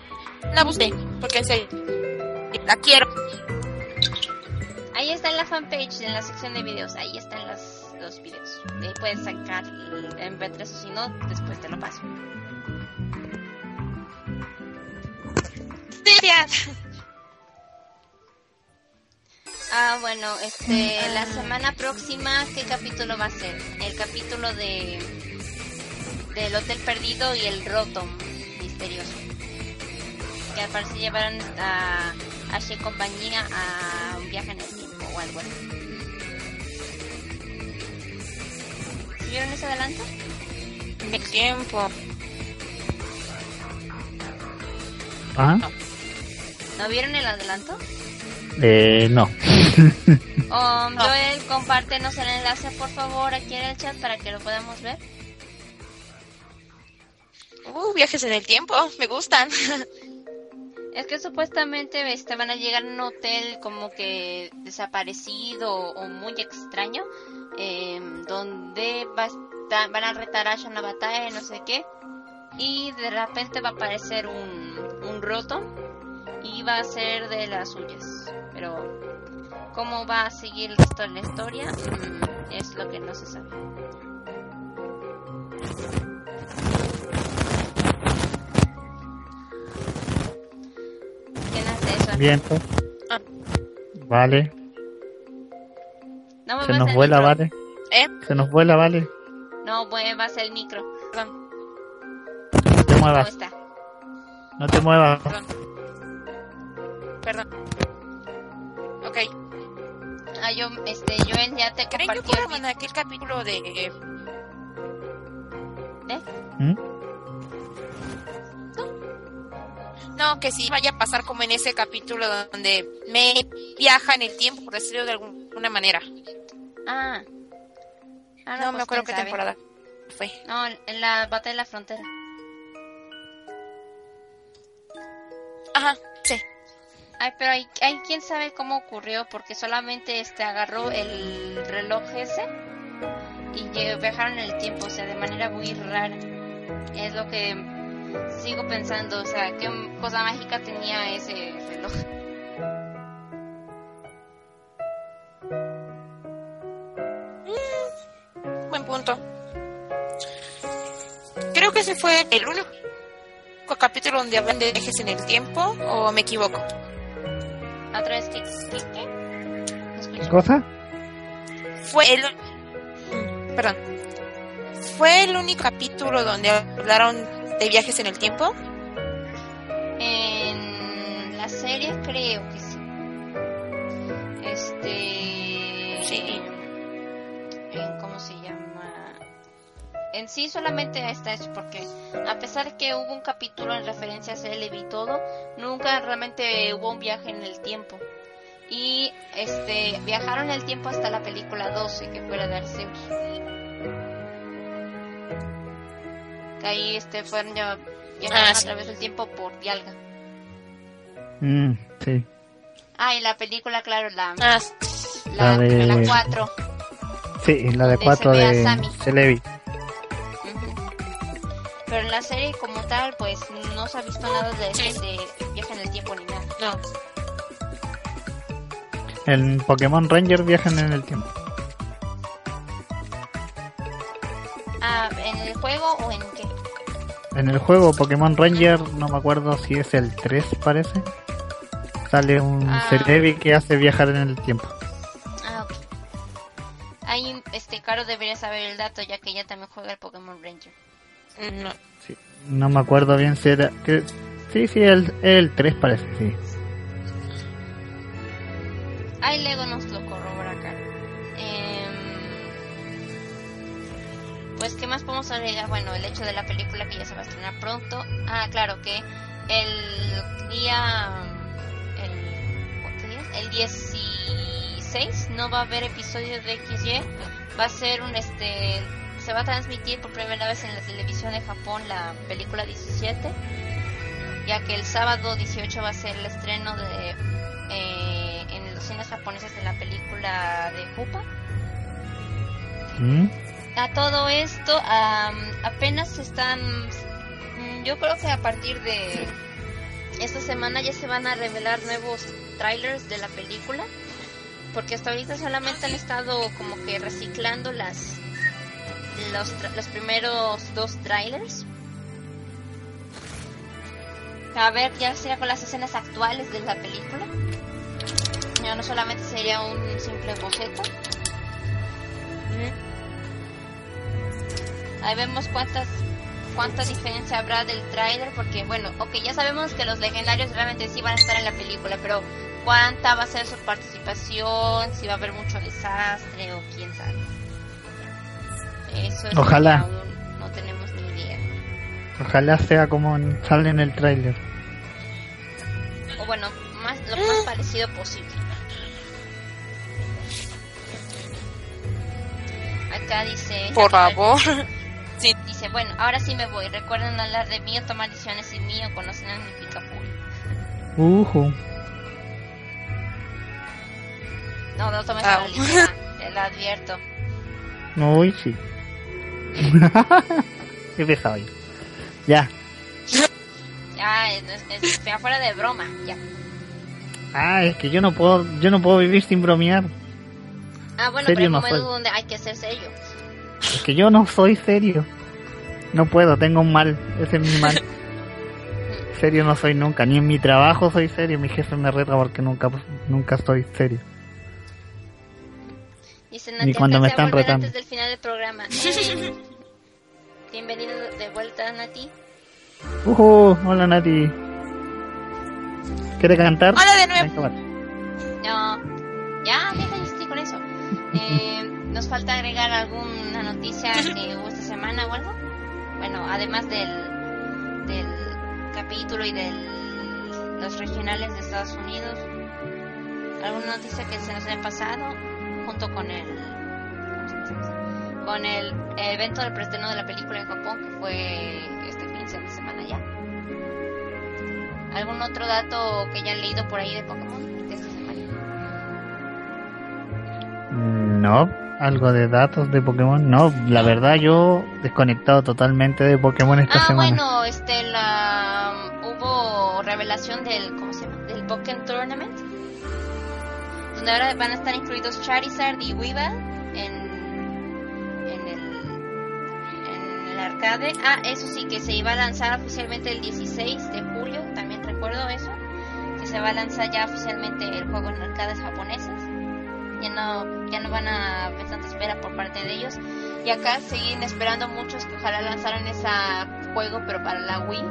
La busqué. Porque serio. La quiero. ahí está en la fanpage, en la sección de videos. Ahí están los, los videos. De ahí puedes sacar el MP3 o si no, después te lo paso. Ah, bueno, este, la semana próxima, ¿qué capítulo va a ser? El capítulo de del Hotel Perdido y el Rotom misterioso. Que al parecer llevaron a Y compañía a un viaje en el tiempo o algo así. ¿Sí ¿Vieron ese adelanto? El tiempo. ¿Ah? ¿No vieron el adelanto? Eh, no. Um, Joel, compártenos el enlace por favor aquí en el chat para que lo podamos ver. Uh, viajes en el tiempo. Me gustan. Es que supuestamente van a llegar a un hotel como que desaparecido o muy extraño, eh, donde va a van a retar a una batalla, no sé qué, y de repente va a aparecer un, un roto y va a ser de las suyas. Pero cómo va a seguir la historia Mm, es lo que no se sabe. Viento. Ah. Vale. No Se nos el vuela, micro. vale. ¿Eh? Se nos vuela, vale. No muevas el micro. Perdón, No te ¿Cómo muevas. está? No te muevas. perdón. Perdón. Ok. Ah, yo, este, yo ya te ¿Creen que compartí puedo el mandar aquí el capítulo de... video. ¿Mm? No, que sí vaya a pasar como en ese capítulo donde me viaja en el tiempo, por decirlo de alguna manera. Ah. Ah, No, me pues, acuerdo qué sabe. temporada fue. No, en la batalla de la frontera. Ajá, sí. Ay, pero hay, hay quién sabe cómo ocurrió, porque solamente este agarró el reloj ese y viajaron en el tiempo, o sea, de manera muy rara. Es lo que sigo pensando, o sea, qué cosa mágica tenía ese reloj. Buen punto. Creo que ese fue el único capítulo donde hablan de viajes en el tiempo, o me equivoco. Otra vez que... ¿Qué escucho. cosa? Fue el... mm, Perdón. Fue el único capítulo donde hablaron de viajes en el tiempo. En la serie creo que sí. Este... Sí. En, ¿Cómo se llama? En sí solamente está eso porque a pesar de que hubo un capítulo en referencia a Celebi y todo, nunca realmente hubo un viaje en el tiempo. Y este viajaron en el tiempo hasta la película 12 que fue la de Arceus. Ahí este fueron ya viajaron Ah, a sí. través del tiempo por Dialga. Mm, sí. Ah, y la película, claro, la, Ah, la, La de- la 4. Sí, la de Donde se 4 ve a de. Celebi. Pero en la serie como tal, pues no se ha visto nada de, Sí. de viaje en el tiempo ni nada. no. En Pokémon Ranger viajan en el tiempo. Ah, ¿en el juego o en qué? En el juego Pokémon Ranger, no me acuerdo si es el 3, parece. Sale un Ah. Celebi que hace viajar en el tiempo. Ah, ok. Ahí, este, Caro debería saber el dato, ya que ella también juega el Pokémon Ranger. No. Sí, no me acuerdo bien si era. Que, sí, sí, el, el 3 parece, sí. Ahí Lego nos lo pues, ¿qué más podemos agregar? Bueno, el hecho de la película que ya se va a estrenar pronto. Ah, claro, que el día... El, ¿qué día el 16 no va a haber episodio de XY. Va a ser un, este... Se va a transmitir por primera vez en la televisión de Japón la película 17. Ya que el sábado 18 va a ser el estreno de... eh, en los cines japoneses de la película de Jupa. ¿Mm? A todo esto, am, apenas están. Yo creo que a partir de esta semana ya se van a revelar nuevos trailers de la película. Porque hasta ahorita solamente han estado como que reciclando las los, los primeros dos trailers. A ver, ya sería con las escenas actuales de la película. Ya no solamente sería un simple boceto. Ahí vemos cuántas cuánta diferencia habrá del tráiler porque bueno, ok, ya sabemos que los legendarios realmente sí van a estar en la película, pero cuánta va a ser su participación, si va a haber mucho desastre o quién sabe. Eso es Ojalá. que aún no tenemos ni idea. Ojalá sea como en- sale en el tráiler. O bueno, más lo más parecido posible. Acá dice Por favor. Dice, bueno, ahora sí me voy. Recuerden hablar de mí o tomar decisiones sin mí o conocen a mi Pikachu. Ujú. No, no tomes a la ligera, te lo advierto. Uy, sí. Qué pesado. yo. Ya. Ya, es, es, fuera de broma, ya. Ah, es que yo no puedo, yo no puedo vivir sin bromear. Ah, bueno, Serio pero no como soy. es donde hay que ser serio. Es que yo no soy serio. No puedo, tengo un mal. Ese es mi mal. Serio no soy nunca. Ni en mi trabajo soy serio. Mi jefe me reta porque nunca, nunca soy serio. Dice Ni cuando me están retando. antes del final del programa. Eh, bienvenido de vuelta, Nati. Uh, hola Nati. ¿Quiere cantar? Hola de nuevo. No, ya, deja, ya estoy con eso. Eh, ¿Nos falta agregar alguna noticia que hubo esta semana o algo? Bueno, además del, del capítulo y de los regionales de Estados Unidos. ¿Alguna noticia que se nos haya pasado junto con el con el evento del preestreno de la película en Japón que fue este fin de semana ya? ¿Algún otro dato que hayan leído por ahí de Pokémon de esta semana? No, algo de datos de Pokémon. No, la verdad yo desconectado totalmente de Pokémon esta Ah, semana. bueno, este, la, hubo revelación del, ¿cómo se llama? Del Pokémon Tournament. Donde ahora van a estar incluidos Charizard y Weavile en, en el, en el arcade. Ah, eso sí, que se iba a lanzar oficialmente el 16 de julio, también recuerdo eso. Que se va a lanzar ya oficialmente el juego en arcades japonesas. Ya no, ya no van a haber tanta espera por parte de ellos. Y acá siguen esperando muchos que ojalá lanzaran ese juego, pero para la Wii.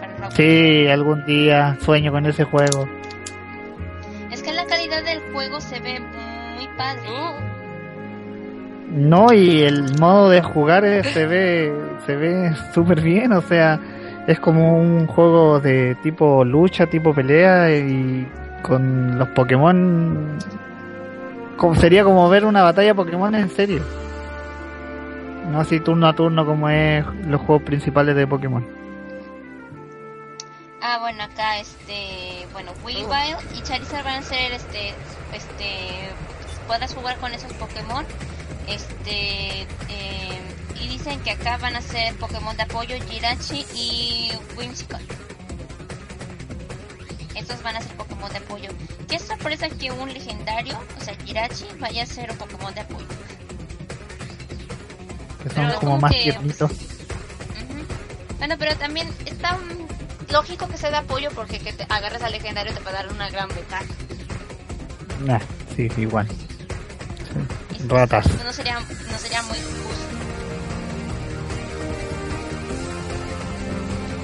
Para la Wii. Sí, algún día sueño con ese juego. Es que la calidad del juego se ve muy padre. No, y el modo de jugar es- se ve se ve súper bien, o sea, es como un juego de tipo lucha, tipo pelea y con los Pokémon como sería como ver una batalla Pokémon en serio. No así turno a turno como es los juegos principales de Pokémon. Ah, bueno, acá este, bueno, Weavile y Charizard van a ser este, este, puedas jugar con esos Pokémon, este, eh, y dicen que acá van a ser Pokémon de apoyo Jirachi y Whimsicott. Estos van a ser Pokémon de apoyo. Qué sorpresa que un legendario, o sea, Jirachi, vaya a ser un Pokémon de apoyo. Que son Pero como como más que- tiernitos. Ujú. Bueno, pero también está lógico que sea de apoyo porque que te agarres al legendario te va a dar una gran ventaja. Nah, sí, igual. Sí, Ratas. No sería, no sería muy justo.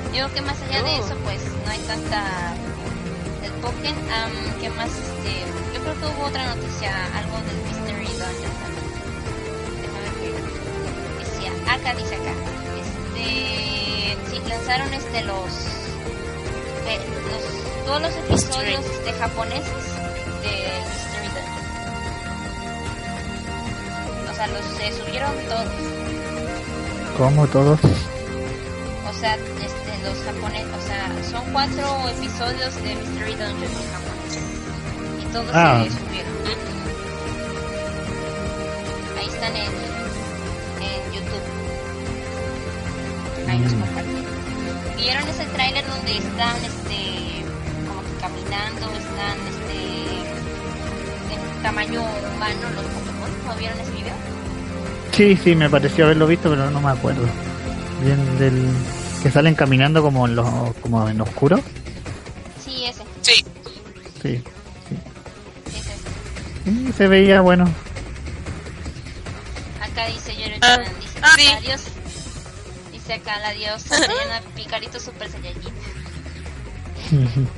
Yo creo que más allá de eso, pues no hay tanta Pokémon. Am, ¿Qué más? Este, yo creo que hubo otra noticia, algo del Mystery Dungeon también. Déjame ver. Decía, acá dice acá. Este, sí, lanzaron este los, de, los todos los episodios de japoneses de Mystery Dungeon. O sea, los se subieron todos. Como todos. O sea, este, los japoneses, o sea, son cuatro episodios de Mystery Dungeon en japonés. Y todos Ah. se subieron. Ahí están en, en YouTube. Ahí los Mm. compartí. ¿Vieron ese tráiler donde están, este, como que caminando, están, este, en tamaño humano los Pokémon? ¿No vieron ese video? Sí, sí, me pareció haberlo visto, pero no me acuerdo. Bien del que salen caminando como en lo, como en lo oscuro. Sí, ese, Sí. Sí, ese. sí, se veía bueno. Acá dice Yoro Ah, dice ah, sí. la diosa. Dice acá la diosa, se llama Picarito Super Saiyajin.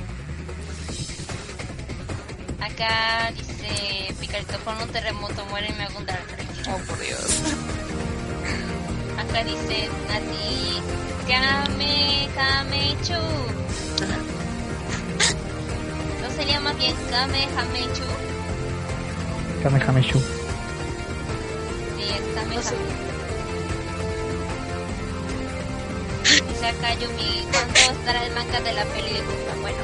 Acá dice Picarito, con un terremoto muere y me hago un Dark. Oh, por Dios. Acá dice Nati, Kame Kame Chu. ¿No sería más bien Kame Kame Chu? Kamehameha. Sí, es Kame. Kame. Acá Yumi, ¿cuándo estará el manga de la peli de Koopa? Bueno,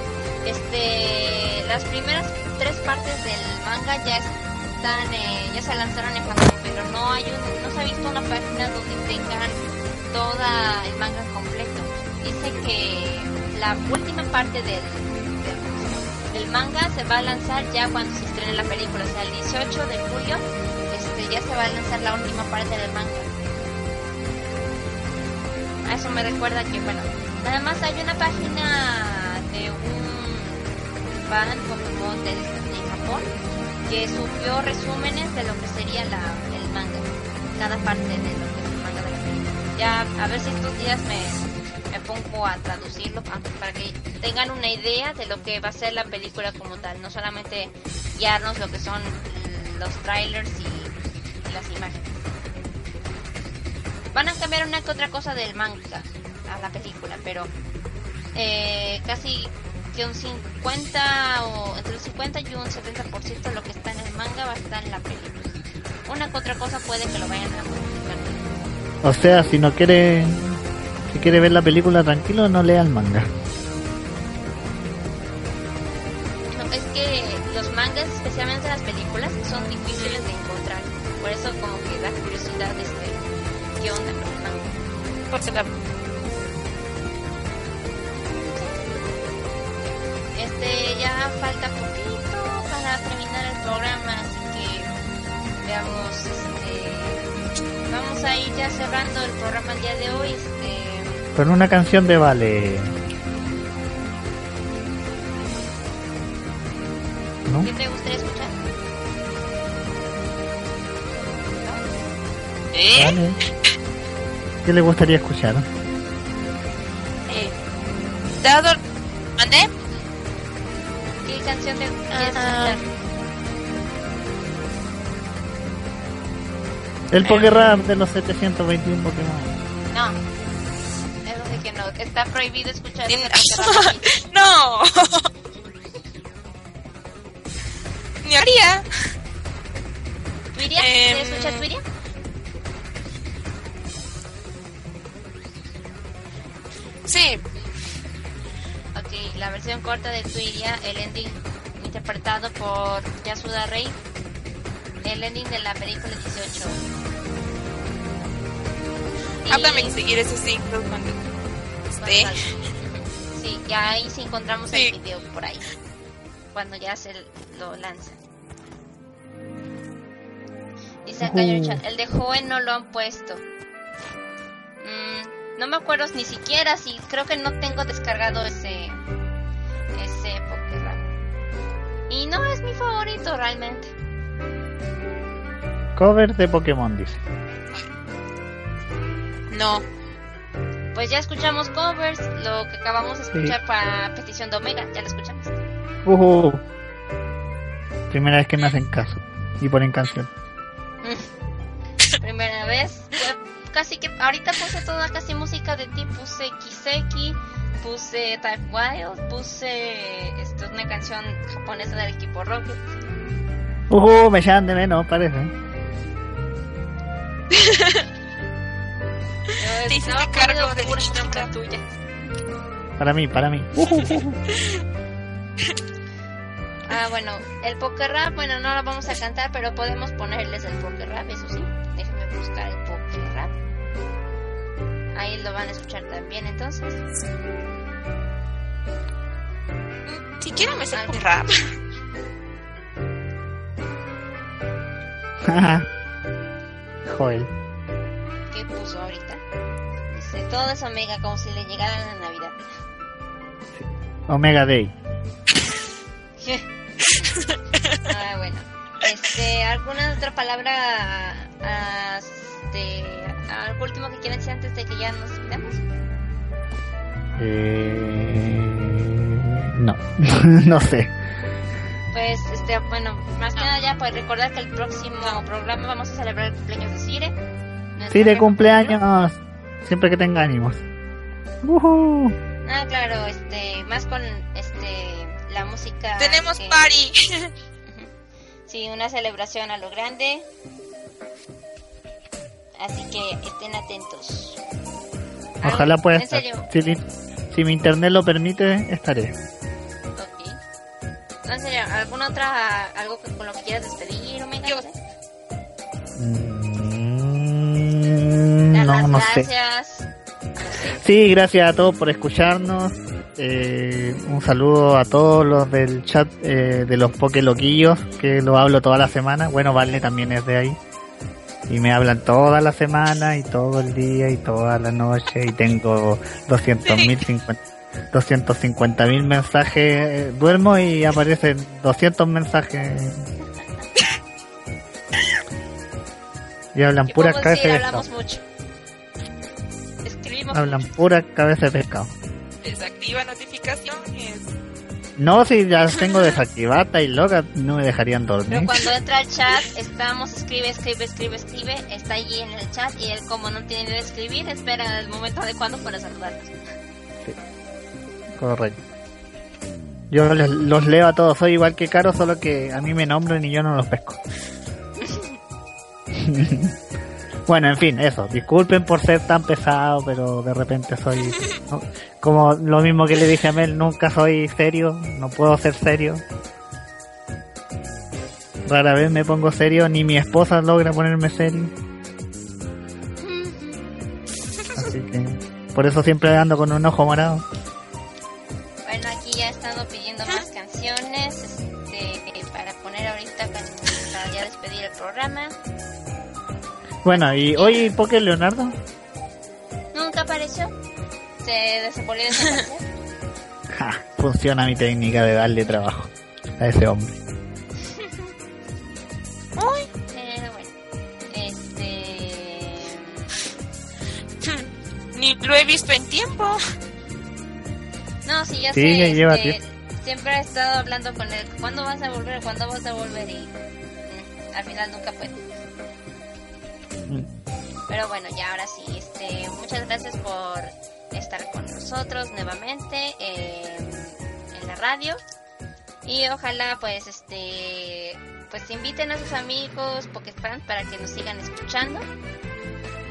Este, las primeras tres partes del manga ya están, eh, ya se lanzaron en Japón, pero no hay un, no se ha visto una página donde tengan toda el manga completo. Dice que la última parte del, del, manga se va a lanzar ya cuando se estrene la película, o sea, el 18 de julio, este, ya se va a lanzar la última parte del manga. Eso me recuerda que, bueno, nada más hay una página de un fan Pokémon de, de Japón que subió resúmenes de lo que sería la, el manga, cada parte de lo Ya, a ver si estos días me, pongo a traducirlo pa- para que tengan una idea de lo que va a ser la película como tal, no solamente guiarnos lo que son los trailers y, las imágenes. Van a cambiar una que otra cosa del manga a la película, pero eh, casi que un 50 o entre un 50 y un 70% de lo que está en el manga va a estar en la película. Una que otra cosa puede que lo vayan a modificar. O sea, si no quiere, si quiere ver la película tranquilo, no lea el manga. No, es que los mangas, especialmente las películas, son difíciles de encontrar. Por eso como que da curiosidad este qué onda con el manga. Por si la- Este, ya falta poquito para terminar el programa, así que veamos, vamos a ir ya cerrando el programa el día de hoy, este, Con una canción de Vale. ¿No? ¿qué te gustaría escuchar? ¿Eh? Vale. ¿Qué le gustaría escuchar? Eh, Dado... El Poké Rap de los 721 Pokémon. No, eso sí que no, está prohibido escuchar. ¡No! Ni haría. ¿Twiria? Em. ¿Quieres escuchar Twiria? Sí, Ok, la versión corta de Twiria, el ending interpretado por Yasuda Rei, el ending de la película 18. Y- háblame y seguir ese ciclo cuando esté. Sí, ya ahí sí encontramos Sí. el video por ahí. Cuando ya se lo lanza. Dice acá el chat, el de joven no lo han puesto. Mm, no me acuerdo ni siquiera si creo que no tengo descargado ese ese Pokérap. Y no es mi favorito realmente. Cover de Pokémon, dice. No. Pues ya escuchamos covers, lo que acabamos de Sí. escuchar para petición de Omega, ya lo escuchamos. Uh, primera vez que me hacen caso y ponen canción. Primera vez. Casi que ahorita puse toda casi música de ti. Puse Kiseki, puse Type Wild, puse esto es una canción japonesa del equipo Rocket. Uh, me llaman de menos, parece. Yo, Te hiciste no, he cargo de nunca. tuya. Para mí, para mí. Ah, bueno, el Poker Rap, bueno, no lo vamos a cantar, pero podemos ponerles el Poker Rap, eso sí. Déjenme buscar el Poker Rap. Ahí lo van a escuchar también, entonces. Siquiera me sé un rap. Joel. ¿Qué puso ahorita? Dice, todo es Omega como si le llegara la Navidad. Omega Day. ah, bueno. Este, ¿alguna otra palabra ah, este, algo último que quieran decir antes de que ya nos despidamos? Eh... No, no sé. Pues, este, bueno, más que nada ya pues recordar que el próximo programa vamos a celebrar el cumpleaños de Cire. Nuestra Sí, de jefa cumpleaños. Siempre que tenga ánimos. Ujú. Ah, claro, este, más con este la música. Tenemos que- party. Sí, una celebración a lo grande. Así que estén atentos. Ojalá pueda En estar. serio, Si, si mi internet lo permite, estaré. Ah, no ¿alguna otra, algo con lo que quieras despedir, no, mm, no gracias. Sé. Sí, gracias a todos por escucharnos. Eh, un saludo a todos los del chat eh, de los Poke Loquillos, que lo hablo toda la semana. Bueno, Vale también es de ahí. Y me hablan toda la semana y todo el día y toda la noche y tengo 200.050 sí. 250.000 mensajes. Duermo y aparecen 200 mensajes. Y hablan puras cabezas de pescado. Hablan mucho. puras de pescado. Desactiva notificaciones. No, si ya tengo desactivada y loca, no me dejarían dormir. Cuando entra al chat, estamos, escribe, escribe, escribe, escribe, está allí en el chat y él como no tiene que escribir, espera el momento adecuado para saludarnos. Correcto. Yo les- los leo a todos, soy igual que Caro, solo que a mí me nombran y yo no los pesco. bueno, en fin, eso. Disculpen por ser tan pesado, pero de repente soy... Como lo mismo que le dije a Mel, nunca soy serio, no puedo ser serio. Rara vez me pongo serio, ni mi esposa logra ponerme serio. Así que por eso siempre ando con un ojo morado. Estado pidiendo más canciones este, para poner ahorita para ya despedir el programa. Bueno, y hoy Poké Leonardo. Nunca apareció. Se desvolvió desaparecer. Ja, funciona mi técnica de darle trabajo a ese hombre. Pero bueno, este. Ni lo he visto en tiempo. No, sí, ya Sí, sé. ya lleva este, tiempo. siempre he estado hablando con él. ¿Cuándo vas a volver? ¿Cuándo vas a volver? Y mm, al final nunca puede. Mm. Pero bueno, ya ahora sí. Este, muchas gracias por estar con nosotros nuevamente eh, en la radio. Y ojalá pues este pues inviten a sus amigos Pokefans para que nos sigan escuchando.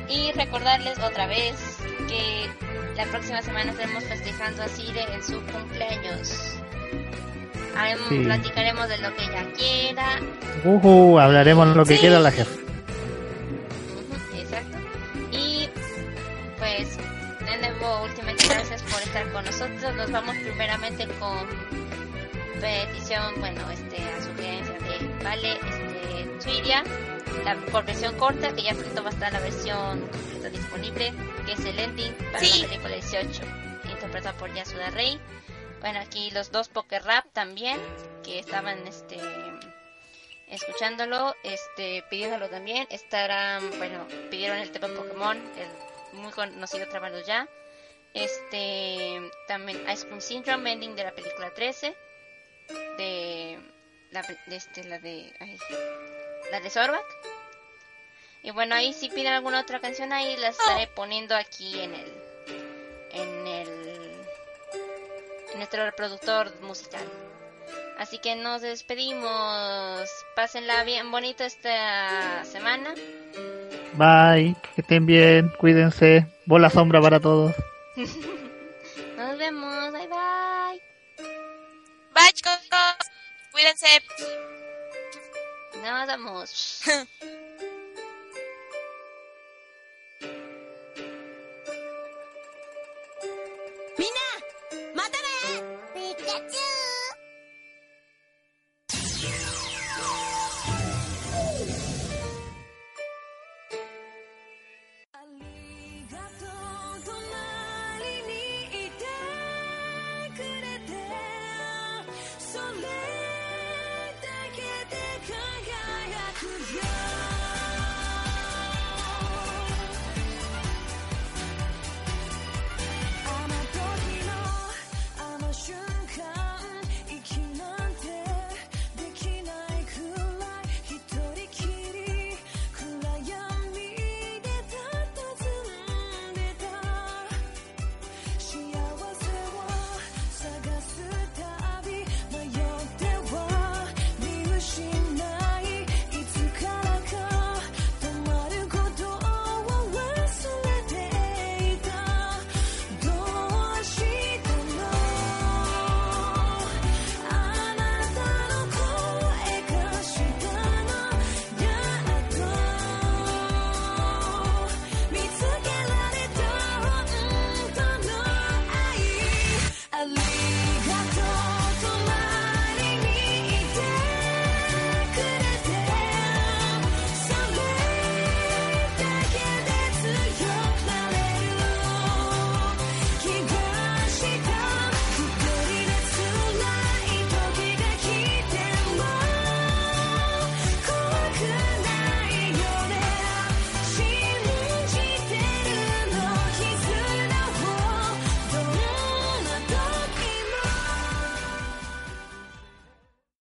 Y recordarles otra vez que la próxima semana estaremos festejando a Cire en su cumpleaños. Haremos- Sí. Platicaremos de lo que ella quiera. Ujú, hablaremos lo que Sí. quiera la jefa. Exacto. Y pues de nuevo, últimamente gracias por estar con nosotros. Nos vamos primeramente con petición, bueno, este, a sugerencia de Vale, este, Twiria, la por versión corta, que ya pronto va a estar la versión disponible, que es el ending para Sí. la película 18, interpretada por Yasuda Rey. Bueno, aquí los dos Poker Rap también, que estaban, este, escuchándolo, este, pidiéndolo también, estarán, bueno, pidieron el tema Pokémon, el muy conocido trabajo ya. Este, también Ice Cream Syndrome, ending de la película 13, de la, de este, la de, ay, la de Sorback. Y bueno, ahí si piden alguna otra canción, ahí la estaré poniendo aquí en el, en el, en nuestro reproductor musical. Así que nos despedimos. Pásenla bien bonito esta semana. Bye, que estén bien, cuídense. Bola sombra para todos. Nos vemos. Bye bye. Bye, chicos. Cuídense. Nos vemos.